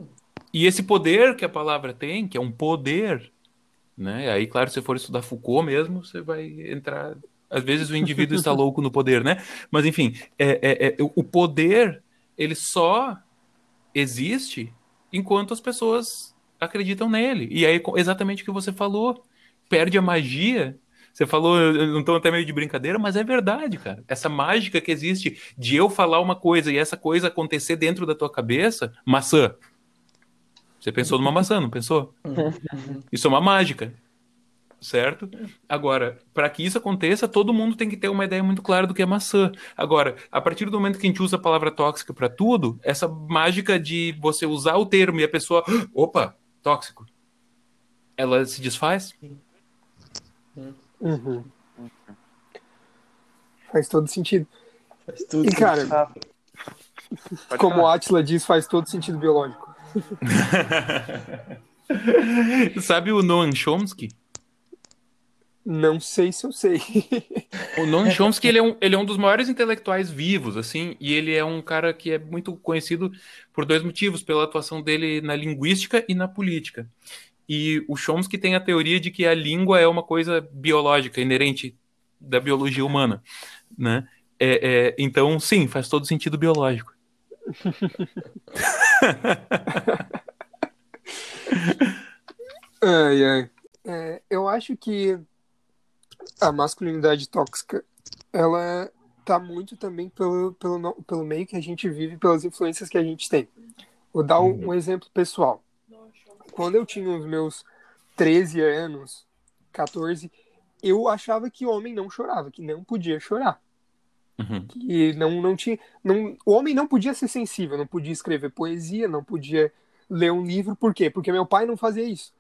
E esse poder que a palavra tem, que é um poder, né? Aí, claro, se for estudar Foucault mesmo, você vai entrar. Às vezes o indivíduo está louco no poder, né? Mas enfim, é, é, é, o poder ele só existe enquanto as pessoas acreditam nele. E aí, exatamente o que você falou, perde a magia. Você falou, eu não estou até meio de brincadeira, mas é verdade, cara. Essa mágica que existe de eu falar uma coisa e essa coisa acontecer dentro da tua cabeça, maçã. Você pensou numa maçã, não pensou? Isso é uma mágica. certo? Agora, para que isso aconteça, todo mundo tem que ter uma ideia muito clara do que é maçã. Agora, a partir do momento que a gente usa a palavra tóxica para tudo, essa mágica de você usar o termo e a pessoa, opa, tóxico, ela se desfaz? Uhum. Faz todo sentido. Faz tudo E, cara, como o. Atila diz, faz todo sentido biológico. Sabe o Noam Chomsky? Não sei se eu sei. O Noam Chomsky ele é, um, ele é um dos maiores intelectuais vivos, assim, e ele é um cara que é muito conhecido por dois motivos, pela atuação dele na linguística e na política. E o Chomsky tem a teoria de que a língua é uma coisa biológica, inerente da biologia humana, né? É, é, então, sim, faz todo sentido biológico. Ai, ai. É, eu acho que a masculinidade tóxica, ela tá muito também pelo, pelo, pelo meio que a gente vive, pelas influências que a gente tem. Vou dar um, um exemplo pessoal. Quando eu tinha os meus 13 anos, 14, eu achava que homem não chorava, que não podia chorar. Uhum. que não, não tinha. Não, o homem não podia ser sensível, não podia escrever poesia, não podia ler um livro. Por quê? Porque meu pai não fazia isso.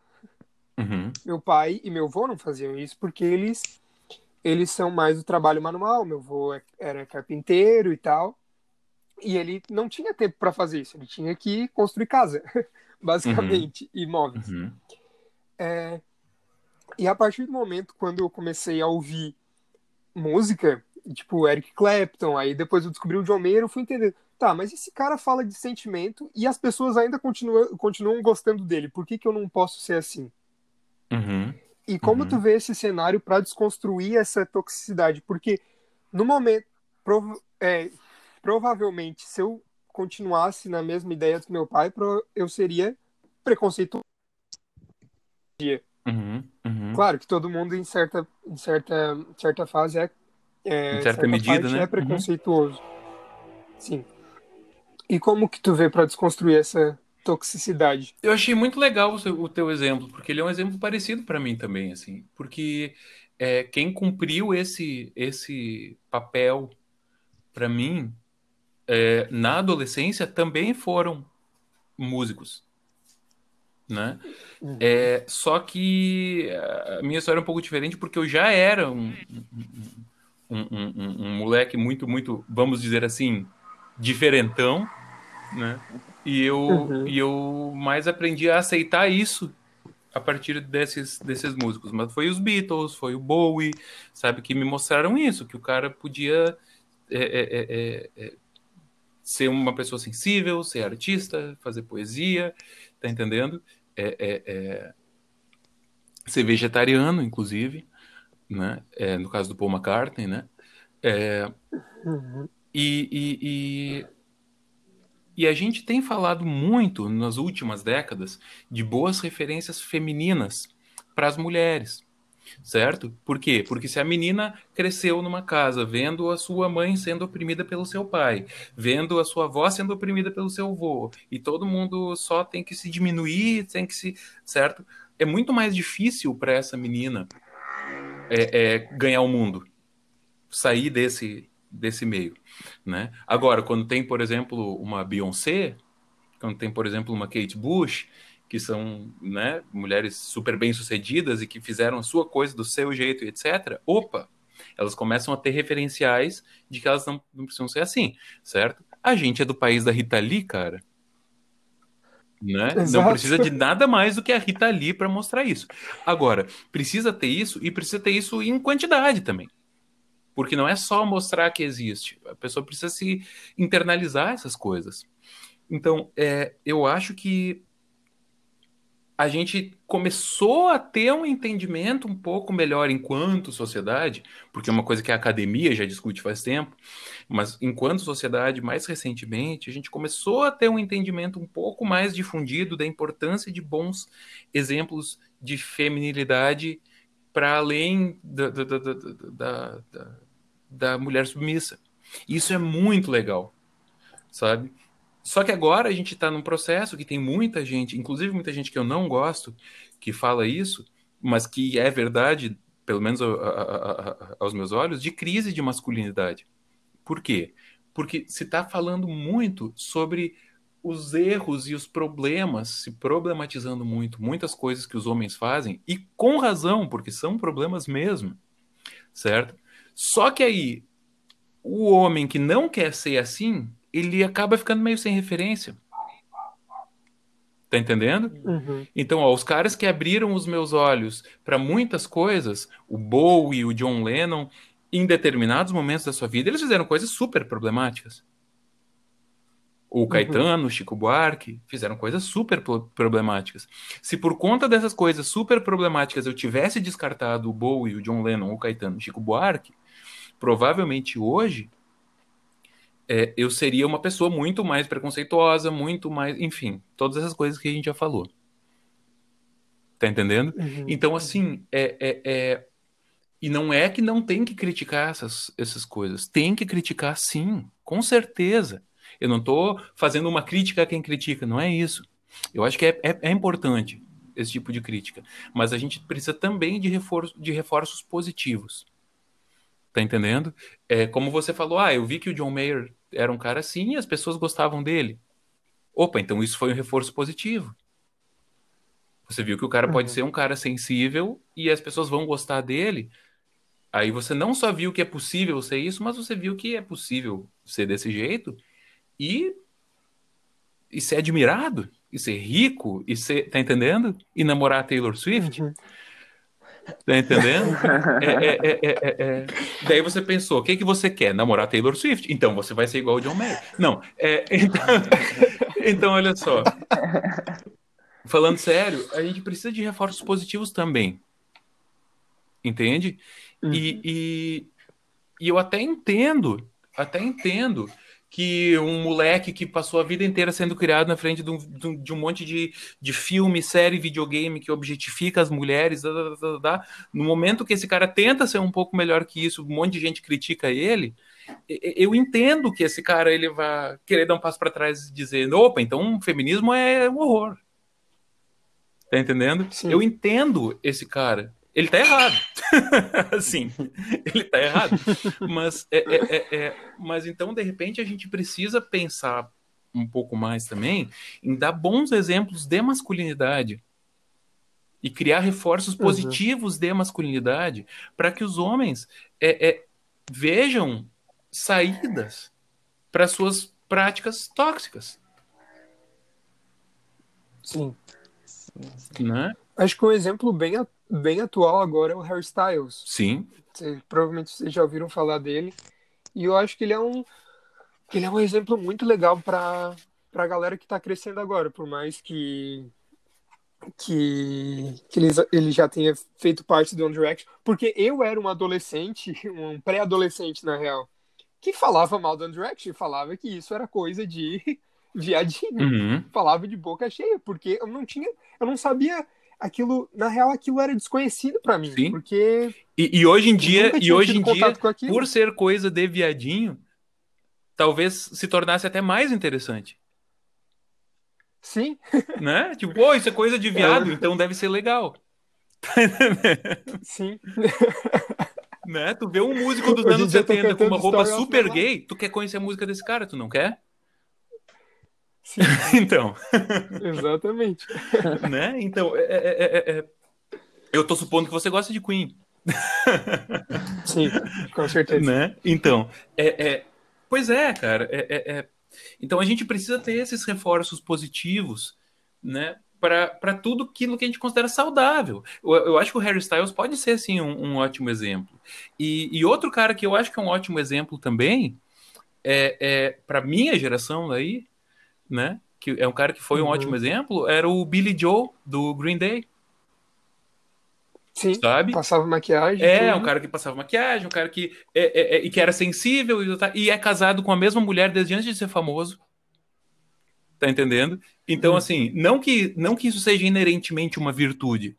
Uhum. Meu pai e meu avô não faziam isso porque eles eles são mais do trabalho manual. Meu avô é- era carpinteiro e tal. E ele não tinha tempo para fazer isso. Ele tinha que construir casa, basicamente, e imóveis. Uhum. E a partir do momento quando eu comecei a ouvir música, tipo Eric Clapton, aí depois eu descobri o John Mayer, eu fui entender. Tá, mas esse cara fala de sentimento e as pessoas ainda continuam, continuam gostando dele. Por que, que eu não posso ser assim? Uhum. E como Uhum. tu vê esse cenário para desconstruir essa toxicidade? Porque no momento, prova- é, provavelmente, se eu continuasse na mesma ideia do meu pai, eu seria preconceituoso. Uhum. Uhum. Claro que todo mundo em certa, em certa, certa fase é, é Em certa medida, parte né? é preconceituoso. Sim. E como que tu vê para desconstruir essa toxicidade? Eu achei muito legal o, seu- o teu exemplo, porque ele é um exemplo parecido para mim também, assim, porque é, quem cumpriu esse esse papel para mim é, na adolescência também foram músicos, né? Uhum. É, só que a minha história é um pouco diferente porque eu já era um, um, um, um- moleque muito, muito, vamos dizer assim, diferentão, né? E eu, Uhum. e eu mais aprendi a aceitar isso a partir desses, desses músicos. Mas foi os Beatles, foi o Bowie, sabe, que me mostraram isso, que o cara podia é, é, é, ser uma pessoa sensível, ser artista, fazer poesia, tá entendendo? É, é, é, ser vegetariano, inclusive, né? É, no caso do Paul McCartney, né? É, Uhum. e, e, e, e a gente tem falado muito nas últimas décadas de boas referências femininas para as mulheres, certo? Por quê? Porque se a menina cresceu numa casa vendo a sua mãe sendo oprimida pelo seu pai, vendo a sua avó sendo oprimida pelo seu avô, e todo mundo só tem que se diminuir, tem que se. certo? É muito mais difícil para essa menina é, é, ganhar o mundo, sair desse, desse meio. Né? Agora, quando tem, por exemplo, uma Beyoncé, quando tem, por exemplo, uma Kate Bush, que são né, mulheres super bem-sucedidas e que fizeram a sua coisa do seu jeito, etc., opa, elas começam a ter referenciais de que elas não, não precisam ser assim, certo? A gente é do país da Rita Lee, cara. Né? Não precisa de nada mais do que a Rita Lee para mostrar isso. Agora, precisa ter isso e precisa ter isso em quantidade também. Porque não é só mostrar que existe. A pessoa precisa se internalizar essas coisas. Então, é, eu acho que a gente começou a ter um entendimento um pouco melhor enquanto sociedade, porque é uma coisa que a academia já discute faz tempo, mas enquanto sociedade, mais recentemente, a gente começou a ter um entendimento um pouco mais difundido da importância de bons exemplos de feminilidade para além da, da, da, da, da, mulher submissa. Isso é muito legal, sabe? Só que agora a gente está num processo que tem muita gente, inclusive muita gente que eu não gosto, que fala isso, mas que é verdade, pelo menos a, a, a, aos meus olhos, de crise de masculinidade. Por quê? Porque se está falando muito sobre os erros e os problemas, se problematizando muito, muitas coisas que os homens fazem, e com razão, porque são problemas mesmo, certo? Só que aí, o homem que não quer ser assim, ele acaba ficando meio sem referência. Tá entendendo? Uhum. Então, ó, os caras que abriram os meus olhos para muitas coisas, o Bowie, o John Lennon, em determinados momentos da sua vida, eles fizeram coisas super problemáticas. O Caetano, o Chico Buarque, fizeram coisas super problemáticas. Se por conta dessas coisas super problemáticas eu tivesse descartado o Bowie, o John Lennon, o Caetano, o Chico Buarque, provavelmente hoje é, eu seria uma pessoa muito mais preconceituosa, muito mais. Enfim, todas essas coisas que a gente já falou. Tá entendendo? Uhum. Então, assim, é, é, é, E não é que não tem que criticar essas, essas coisas. Tem que criticar sim, com certeza. Eu não estou fazendo uma crítica a quem critica, não é isso. Eu acho que é, é, é, importante esse tipo de crítica. Mas a gente precisa também de, reforço, de reforços positivos. Tá entendendo? É, como você falou, ah, eu vi que o John Mayer era um cara assim e as pessoas gostavam dele. Opa, então isso foi um reforço positivo. Você viu que o cara uhum. pode ser um cara sensível e as pessoas vão gostar dele. Aí você não só viu que é possível ser isso, mas você viu que é possível ser desse jeito e, e ser admirado, e ser rico, e ser, tá entendendo? E namorar a Taylor Swift. Uhum. Tá entendendo? É, é, é, Daí você pensou, o que, que você quer? Namorar Taylor Swift? Então você vai ser igual o John Mayer. Não, então, então olha só. Falando sério, a gente precisa de reforços positivos também. Entende? Uhum. E, e, e eu até entendo, até entendo que um moleque que passou a vida inteira sendo criado na frente de um, de um monte de, de filme, série, videogame que objetifica as mulheres, da, da, da, no momento que esse cara tenta ser um pouco melhor que isso, um monte de gente critica ele, eu entendo que esse cara ele vai querer dar um passo para trás e dizer, opa, então o feminismo é um horror. Tá entendendo? Sim. Eu entendo esse cara ele tá errado. Sim, ele tá errado. Mas, é, é, é, é, mas então, de repente, a gente precisa pensar um pouco mais também em dar bons exemplos de masculinidade e criar reforços uhum. positivos de masculinidade para que os homens é, é, vejam saídas para suas práticas tóxicas. Sim. Né? Acho que um exemplo bem bem atual agora é o Harry Styles. Sim. Você, provavelmente vocês já ouviram falar dele. E eu acho que ele é um, ele é um exemplo muito legal para a galera que está crescendo agora, por mais que que, que ele, ele já tenha feito parte do One Direction, porque eu era um adolescente, um pré-adolescente na real, que falava mal do One Direction, falava que isso era coisa de viadinho, uhum. falava de boca cheia, porque eu não tinha, eu não sabia aquilo, na real, aquilo era desconhecido para mim. Sim. Porque. E, e hoje em dia, e hoje em dia por ser coisa de viadinho, talvez se tornasse até mais interessante. Sim. Né? Tipo, pô, isso é coisa de viado, é. então deve ser legal. Sim. né? Tu vê um músico dos anos 70 com uma roupa super gay, tu quer conhecer a música desse cara, tu não quer? Então. Exatamente. né? Então, é, é, é, eu tô supondo que você gosta de Queen. Sim, com certeza. Né? Então, é, pois é, cara. Então a gente precisa ter esses reforços positivos, né? Para tudo aquilo que a gente considera saudável. Eu, eu, acho que o Harry Styles pode ser, assim, um, um ótimo exemplo. E, e, outro cara que eu acho que é um ótimo exemplo também, é, é para minha geração daí, né? Que é um cara que foi um uhum. ótimo exemplo, era o Billy Joe do Green Day. Sim, sabe? passava maquiagem. É, tudo. um cara que passava maquiagem, um cara que, é, é, é, e que era sensível e, e, é casado com a mesma mulher desde antes de ser famoso. Tá entendendo? Então, hum. assim, não que, não que isso seja inerentemente uma virtude,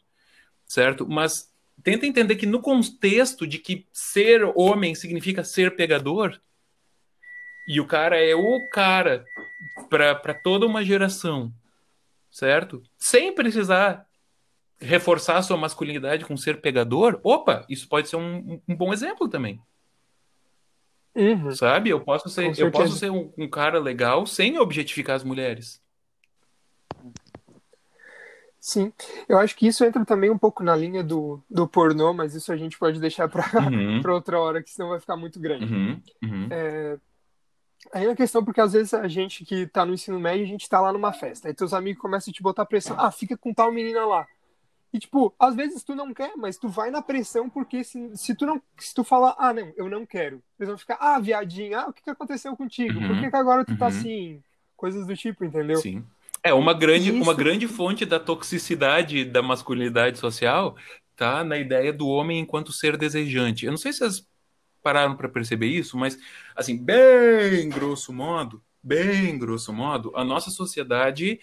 certo? Mas tenta entender que no contexto de que ser homem significa ser pegador, e o cara é o cara para toda uma geração, certo? Sem precisar reforçar a sua masculinidade com ser pegador, opa, isso pode ser um, um bom exemplo também. Uhum. Sabe? Eu posso ser, eu posso ser um, um, cara legal sem objetificar as mulheres. Sim, eu acho que isso entra também um pouco na linha do, do pornô, mas isso a gente pode deixar para uhum. outra hora, que senão vai ficar muito grande. Uhum. Uhum. É, aí a questão, porque às vezes a gente que tá no ensino médio, a gente tá lá numa festa, aí teus amigos começam a te botar pressão, ah, fica com tal menina lá. E, tipo, às vezes tu não quer, mas tu vai na pressão, porque se, se tu não se tu falar, ah, não, eu não quero, eles vão ficar, ah, viadinho, ah, o que, que aconteceu contigo? Por que, que agora tu tá assim? Coisas do tipo, entendeu? Sim. É, uma grande, uma grande fonte da toxicidade da masculinidade social tá na ideia do homem enquanto ser desejante. Eu não sei se vocês pararam para perceber isso, mas, assim, bem grosso modo, bem grosso modo, a nossa sociedade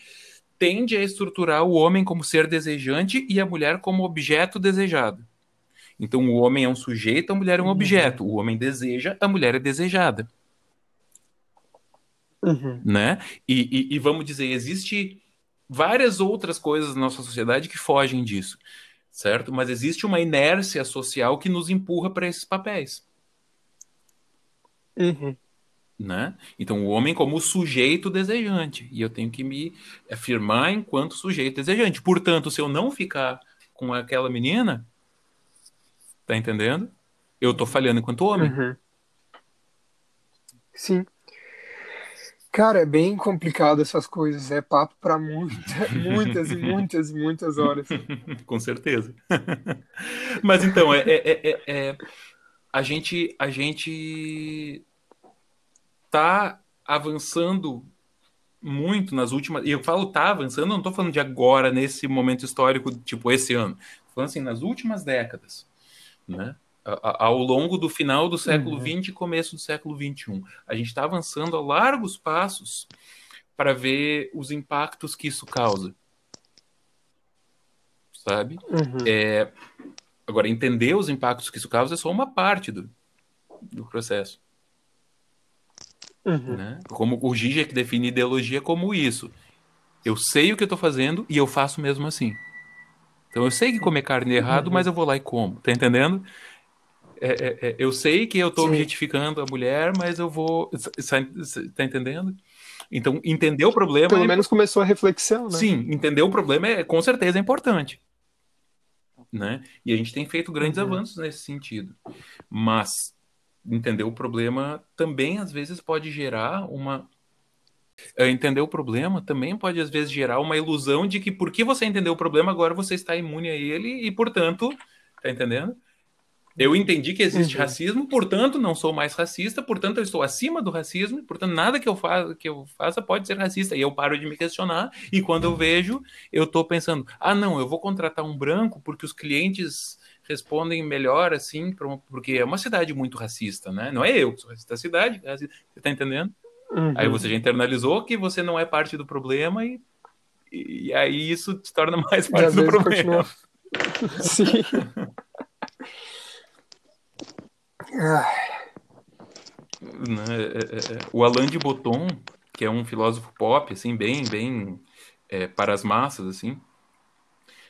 tende a estruturar o homem como ser desejante e a mulher como objeto desejado. Então, o homem é um sujeito, a mulher é um uhum. objeto. O homem deseja, a mulher é desejada. Uhum. Né? E, e, e, vamos dizer, existe várias outras coisas na nossa sociedade que fogem disso, certo? Mas existe uma inércia social que nos empurra para esses papéis. Uhum. Né? Então, o homem como sujeito desejante, e eu tenho que me afirmar enquanto sujeito desejante. Portanto, se eu não ficar com aquela menina, tá entendendo? Eu tô falhando enquanto homem. Uhum. Sim. Cara, é bem complicado essas coisas. É papo para muita, muitas e muitas muitas horas. Com certeza. Mas então, é, é, é, é, a gente a gente tá avançando muito nas últimas. E eu falo tá avançando, não estou falando de agora, nesse momento histórico, tipo esse ano. Tô falando assim, nas últimas décadas. Né? ao longo do final do século XX uhum. e começo do século XXI. A gente está avançando a largos passos para ver os impactos que isso causa. Sabe? Uhum. É, agora, entender os impactos que isso causa é só uma parte do, do processo. Uhum. Né? Como o Zizek define ideologia como isso. Eu sei o que eu estou fazendo e eu faço mesmo assim. Então eu sei que comer carne é errado, uhum. mas eu vou lá e como. Tá entendendo? É, é, é, eu sei que eu estou objetificando a mulher, mas eu vou. Tá entendendo? Então, entender o problema. Pelo é... menos começou a reflexão, né? Sim, entender o problema é com certeza é importante. Né? E a gente tem feito grandes uhum. avanços nesse sentido. Mas entender o problema também às vezes pode gerar uma. É, entender o problema também pode às vezes gerar uma ilusão de que porque você entendeu o problema, agora você está imune a ele e, portanto, tá entendendo? Eu entendi que existe uhum. racismo, portanto, não sou mais racista, portanto, eu estou acima do racismo, portanto, nada que eu, fa que eu faça pode ser racista. E eu paro de me questionar, e quando eu vejo, eu estou pensando: ah, não, eu vou contratar um branco porque os clientes respondem melhor, assim, porque é uma cidade muito racista, né? Não é eu que sou racista, é a cidade é racista. Você está entendendo? Uhum. Aí você já internalizou que você não é parte do problema e, e aí isso te torna mais parte do problema. Continua... Sim. Né, é, é, é, o Alain de Botton, que é um filósofo pop, assim, bem, bem é, para as massas, assim,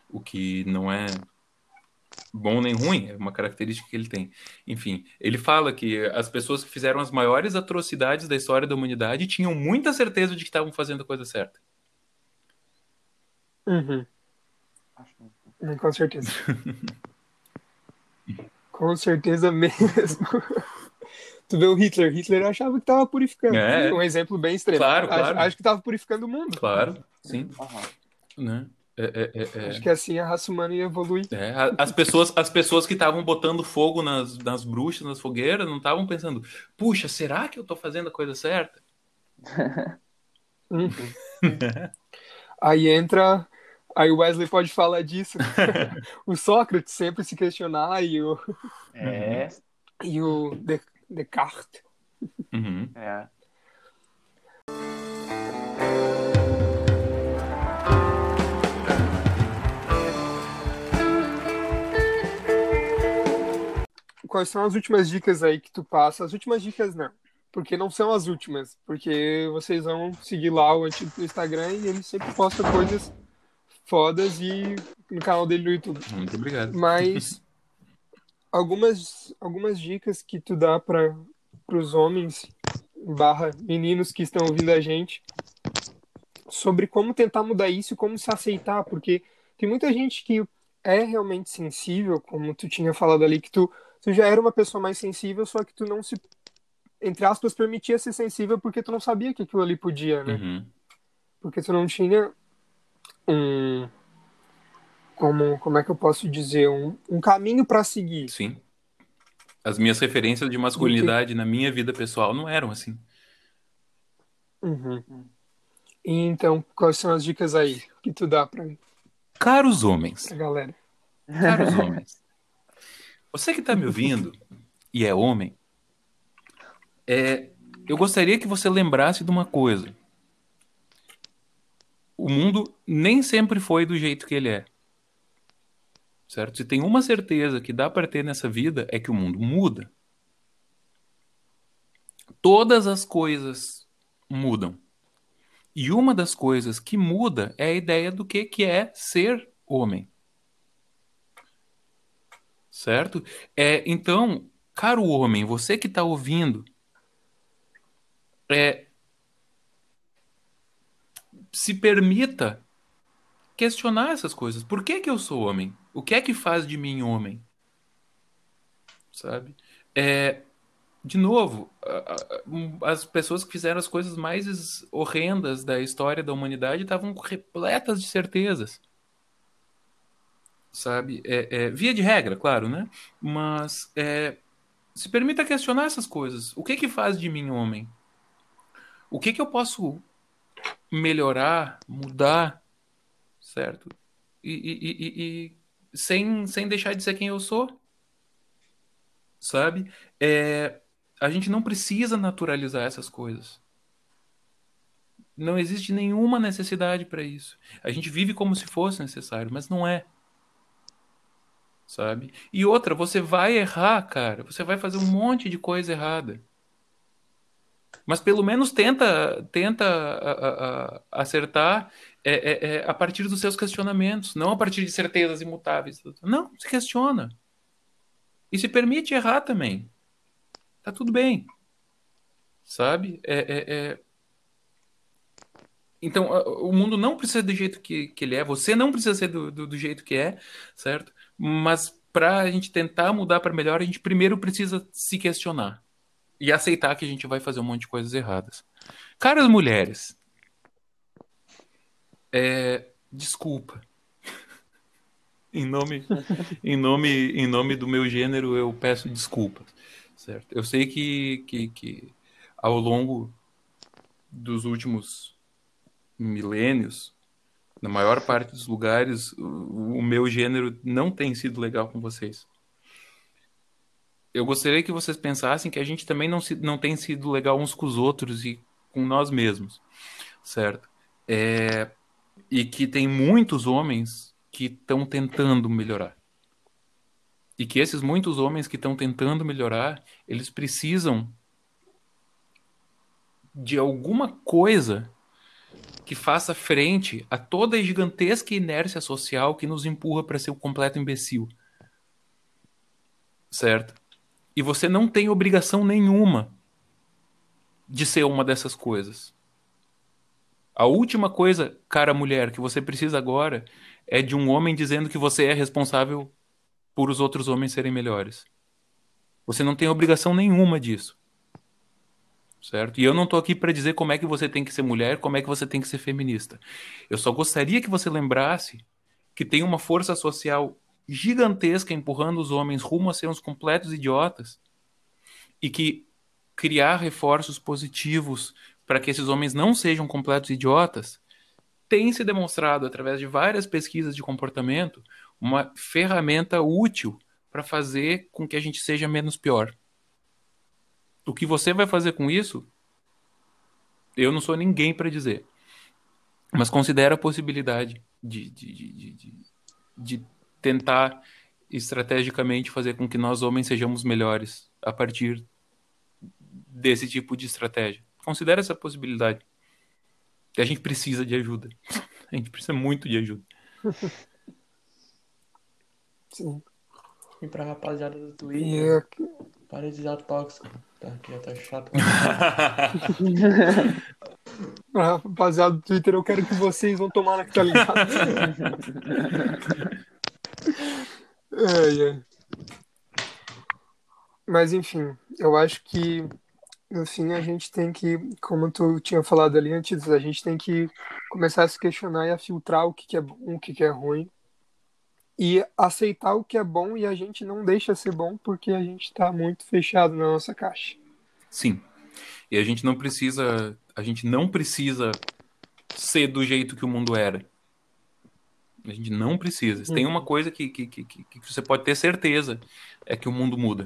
o que não é bom nem ruim, é uma característica que ele tem. Enfim, ele fala que as pessoas que fizeram as maiores atrocidades da história da humanidade tinham muita certeza de que estavam fazendo a coisa certa. Uhum. Com certeza. Com certeza mesmo. tu vê o Hitler, Hitler achava que estava purificando. É. Um exemplo bem extremo. Claro, claro. Acho, acho que estava purificando o mundo. Claro, sim. Uhum. Né? É, é, é, acho que assim a raça humana ia evoluir. É, as pessoas, as pessoas que estavam botando fogo nas, nas bruxas, nas fogueiras, não estavam pensando, puxa, será que eu estou fazendo a coisa certa? Uhum. Aí entra Aí o Wesley pode falar disso. o Sócrates sempre se questionar e o. É. E o Descartes. Uhum. É. Quais são as últimas dicas aí que tu passa? As últimas dicas não, porque não são as últimas, porque vocês vão seguir lá o antigo Instagram e ele sempre posta coisas fodas e no canal dele no YouTube. Muito obrigado. Mas algumas, algumas dicas que tu dá para os homens barra meninos que estão ouvindo a gente sobre como tentar mudar isso e como se aceitar, porque tem muita gente que é realmente sensível, como tu tinha falado ali, que tu, tu já era uma pessoa mais sensível, só que tu não se, entre aspas, permitia ser sensível porque tu não sabia que aquilo ali podia, né? Uhum. Porque tu não tinha um. Como, como é que eu posso dizer? Um, um caminho para seguir. Sim. As minhas referências de masculinidade na minha vida pessoal não eram assim. Uhum. Então, quais são as dicas aí que tu dá pra, Caros homens, pra galera? caros homens, você que está me ouvindo e é homem, é, eu gostaria que você lembrasse de uma coisa. O mundo nem sempre foi do jeito que ele é. Certo? Se tem uma certeza que dá para ter nessa vida é que o mundo muda. Todas as coisas mudam. E uma das coisas que muda é a ideia do que, que é ser homem. Certo? É, então, caro homem, você que está ouvindo, é, se permita questionar essas coisas. Por que, que eu sou homem? O que é que faz de mim homem? Sabe? É, de novo, as pessoas que fizeram as coisas mais horrendas da história da humanidade estavam repletas de certezas. Sabe? É, é, via de regra, claro, né? Mas é, se permita questionar essas coisas. O que que faz de mim homem? O que que eu posso melhorar, mudar, certo? E, e, e, e sem, sem deixar de ser quem eu sou, sabe? É, a gente não precisa naturalizar essas coisas. Não existe nenhuma necessidade para isso. A gente vive como se fosse necessário, mas não é. Sabe? E outra, você vai errar, cara. Você vai fazer um monte de coisa errada. Mas pelo menos tenta, tenta a, a, a acertar é, é, é, a partir dos seus questionamentos, não a partir de certezas imutáveis. Não, se questiona. E se permite errar também. Tá tudo bem. Sabe? É, é, é... Então, o mundo não precisa do jeito que, que ele é, você não precisa ser do, do, do jeito que é, certo? Mas para a gente tentar mudar para melhor, a gente primeiro precisa se questionar e aceitar que a gente vai fazer um monte de coisas erradas. Caras mulheres, é, desculpa. em nome, em nome, em nome do meu gênero, eu peço desculpas certo? Eu sei que, que, que ao longo dos últimos milênios, na maior parte dos lugares, o, o meu gênero não tem sido legal com vocês. Eu gostaria que vocês pensassem que a gente também não, se, não tem sido legal uns com os outros e com nós mesmos, certo? É, e que tem muitos homens que estão tentando melhorar. E que esses muitos homens que estão tentando melhorar, eles precisam de alguma coisa que faça frente a toda a gigantesca inércia social que nos empurra para ser um completo imbecil. Certo? E você não tem obrigação nenhuma de ser uma dessas coisas. A última coisa, cara mulher, que você precisa agora é de um homem dizendo que você é responsável por os outros homens serem melhores. Você não tem obrigação nenhuma disso. Certo? E eu não estou aqui para dizer como é que você tem que ser mulher, como é que você tem que ser feminista. Eu só gostaria que você lembrasse que tem uma força social gigantesca empurrando os homens rumo a ser uns completos idiotas e que criar reforços positivos para que esses homens não sejam completos idiotas tem se demonstrado através de várias pesquisas de comportamento uma ferramenta útil para fazer com que a gente seja menos pior. O que você vai fazer com isso, eu não sou ninguém para dizer. Mas considera a possibilidade de, de, de, de, de tentar estrategicamente fazer com que nós homens sejamos melhores a partir desse tipo de estratégia. Considera essa possibilidade. A gente precisa de ajuda. A gente precisa muito de ajuda. Sim. E pra rapaziada do E Twitter, para de usar tóxico. Tá, que já tá chato. pra rapaziada do Twitter, eu quero que vocês vão tomar na que tá ligado. Ai, ai. Mas enfim, eu acho que no fim a gente tem que, como tu tinha falado ali antes, a gente tem que começar a se questionar e a filtrar o que, que é bom, o que, que é ruim. E aceitar o que é bom e a gente não deixa ser bom porque a gente tá muito fechado na nossa caixa. Sim. E a gente não precisa, a gente não precisa ser do jeito que o mundo era. A gente não precisa. Se Tem uma coisa que, que, que, que você pode ter certeza é que o mundo muda.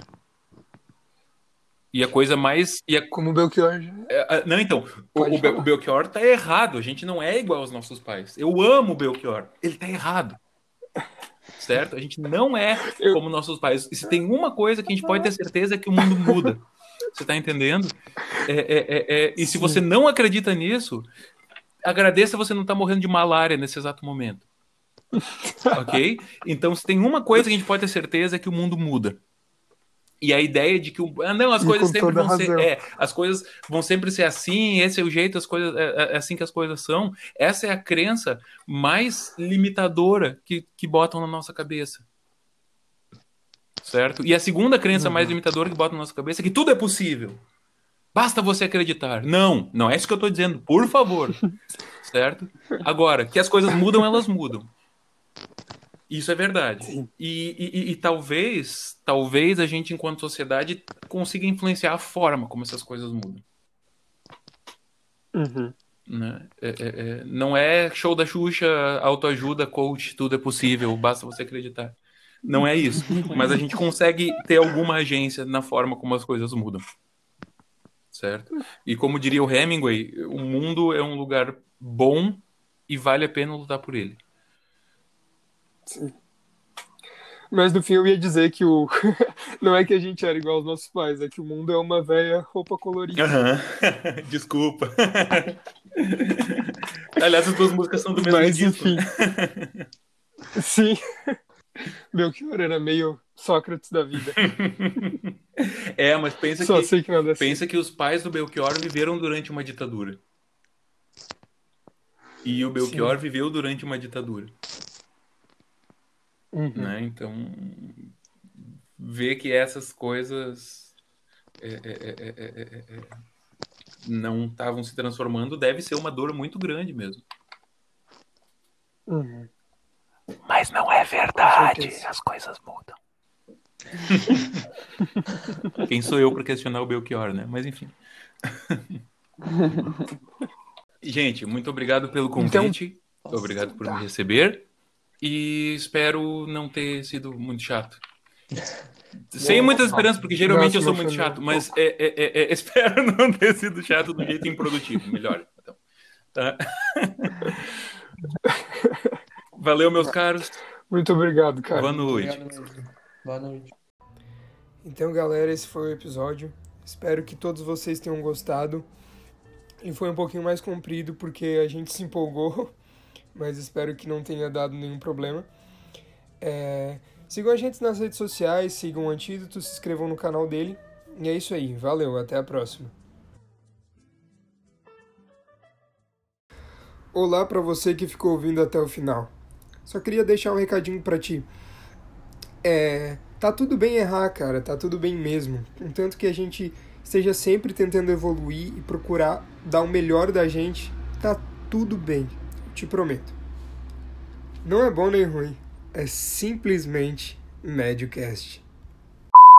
E a coisa mais. E a, Como o Belchior. já- é, a- não, então, o, o, Belchior tá errado. A gente não é igual aos nossos pais. Eu amo o Belchior. Ele tá errado. Certo? A gente não é Eu- como nossos pais. E se tem uma coisa que a gente pode ter certeza é que o mundo muda. Você tá entendendo? É, é, é, é, e se Sim. você não acredita nisso, agradeça você não estar morrendo de malária nesse exato momento. ok? Então, se tem uma coisa que a gente pode ter certeza é que o mundo muda. E a ideia de que o, ah, não, as E coisas sempre vão ser, é, as coisas vão sempre ser assim, esse é o jeito, as coisas é, é assim que as coisas são. Essa é a crença mais limitadora que, que botam na nossa cabeça. Certo? E a segunda crença mais limitadora que botam na nossa cabeça é que tudo é possível. Basta você acreditar. Não, não é isso que eu tô dizendo, por favor. certo? Agora, que as coisas mudam, elas mudam. Isso é verdade. Sim. E, e- e- talvez, talvez a gente, enquanto sociedade, consiga influenciar a forma como essas coisas mudam. Uhum. né? É- é- é- não é show da Xuxa, autoajuda, coach, tudo é possível, basta você acreditar. Não é isso. Mas a gente consegue ter alguma agência na forma como as coisas mudam. Certo? E como diria o Hemingway, o mundo é um lugar bom e vale a pena lutar por ele. Sim. Mas no fim eu ia dizer que o. Não é que a gente era igual aos nossos pais, é que o mundo é uma velha roupa colorida. Desculpa. Aliás, as duas músicas são do mesmo Mas disco. enfim. Sim. Belchior era meio Sócrates da vida. É, mas pensa Só que sei que nada assim. Pensa que os pais do Belchior viveram durante uma ditadura. E o Belchior viveu durante uma ditadura, Uhum. né? Então, ver que essas coisas é, é, é, é, é, é, é, não estavam se transformando deve ser uma dor muito grande mesmo. Uhum. Mas não é verdade, as coisas mudam. Quem sou eu para questionar o Belchior, né? Mas enfim. Gente, muito obrigado pelo Então- convite. obrigado por me receber. E espero não ter sido muito chato. Sem muitas esperanças, porque geralmente eu sou muito chato, mas é, é, é, é, espero não ter sido chato do jeito improdutivo. Melhor. Então, tá? Valeu, meus caros. Muito obrigado, cara. Boa noite. Boa noite. Então, galera, esse foi o episódio. Espero que todos vocês tenham gostado. Ele foi um pouquinho mais comprido porque a gente se empolgou, mas espero que não tenha dado nenhum problema. É, Sigam a gente nas redes sociais, sigam o Antídoto, se inscrevam no canal dele. E é isso aí. Valeu, até a próxima. Olá para você que ficou ouvindo até o final. Só queria deixar um recadinho para ti. É, tá tudo bem errar, cara, tá tudo bem mesmo. Contanto que a gente esteja sempre tentando evoluir e procurar dar o melhor da gente, tá tudo bem, te prometo. Não é bom nem ruim, é simplesmente MédioCast.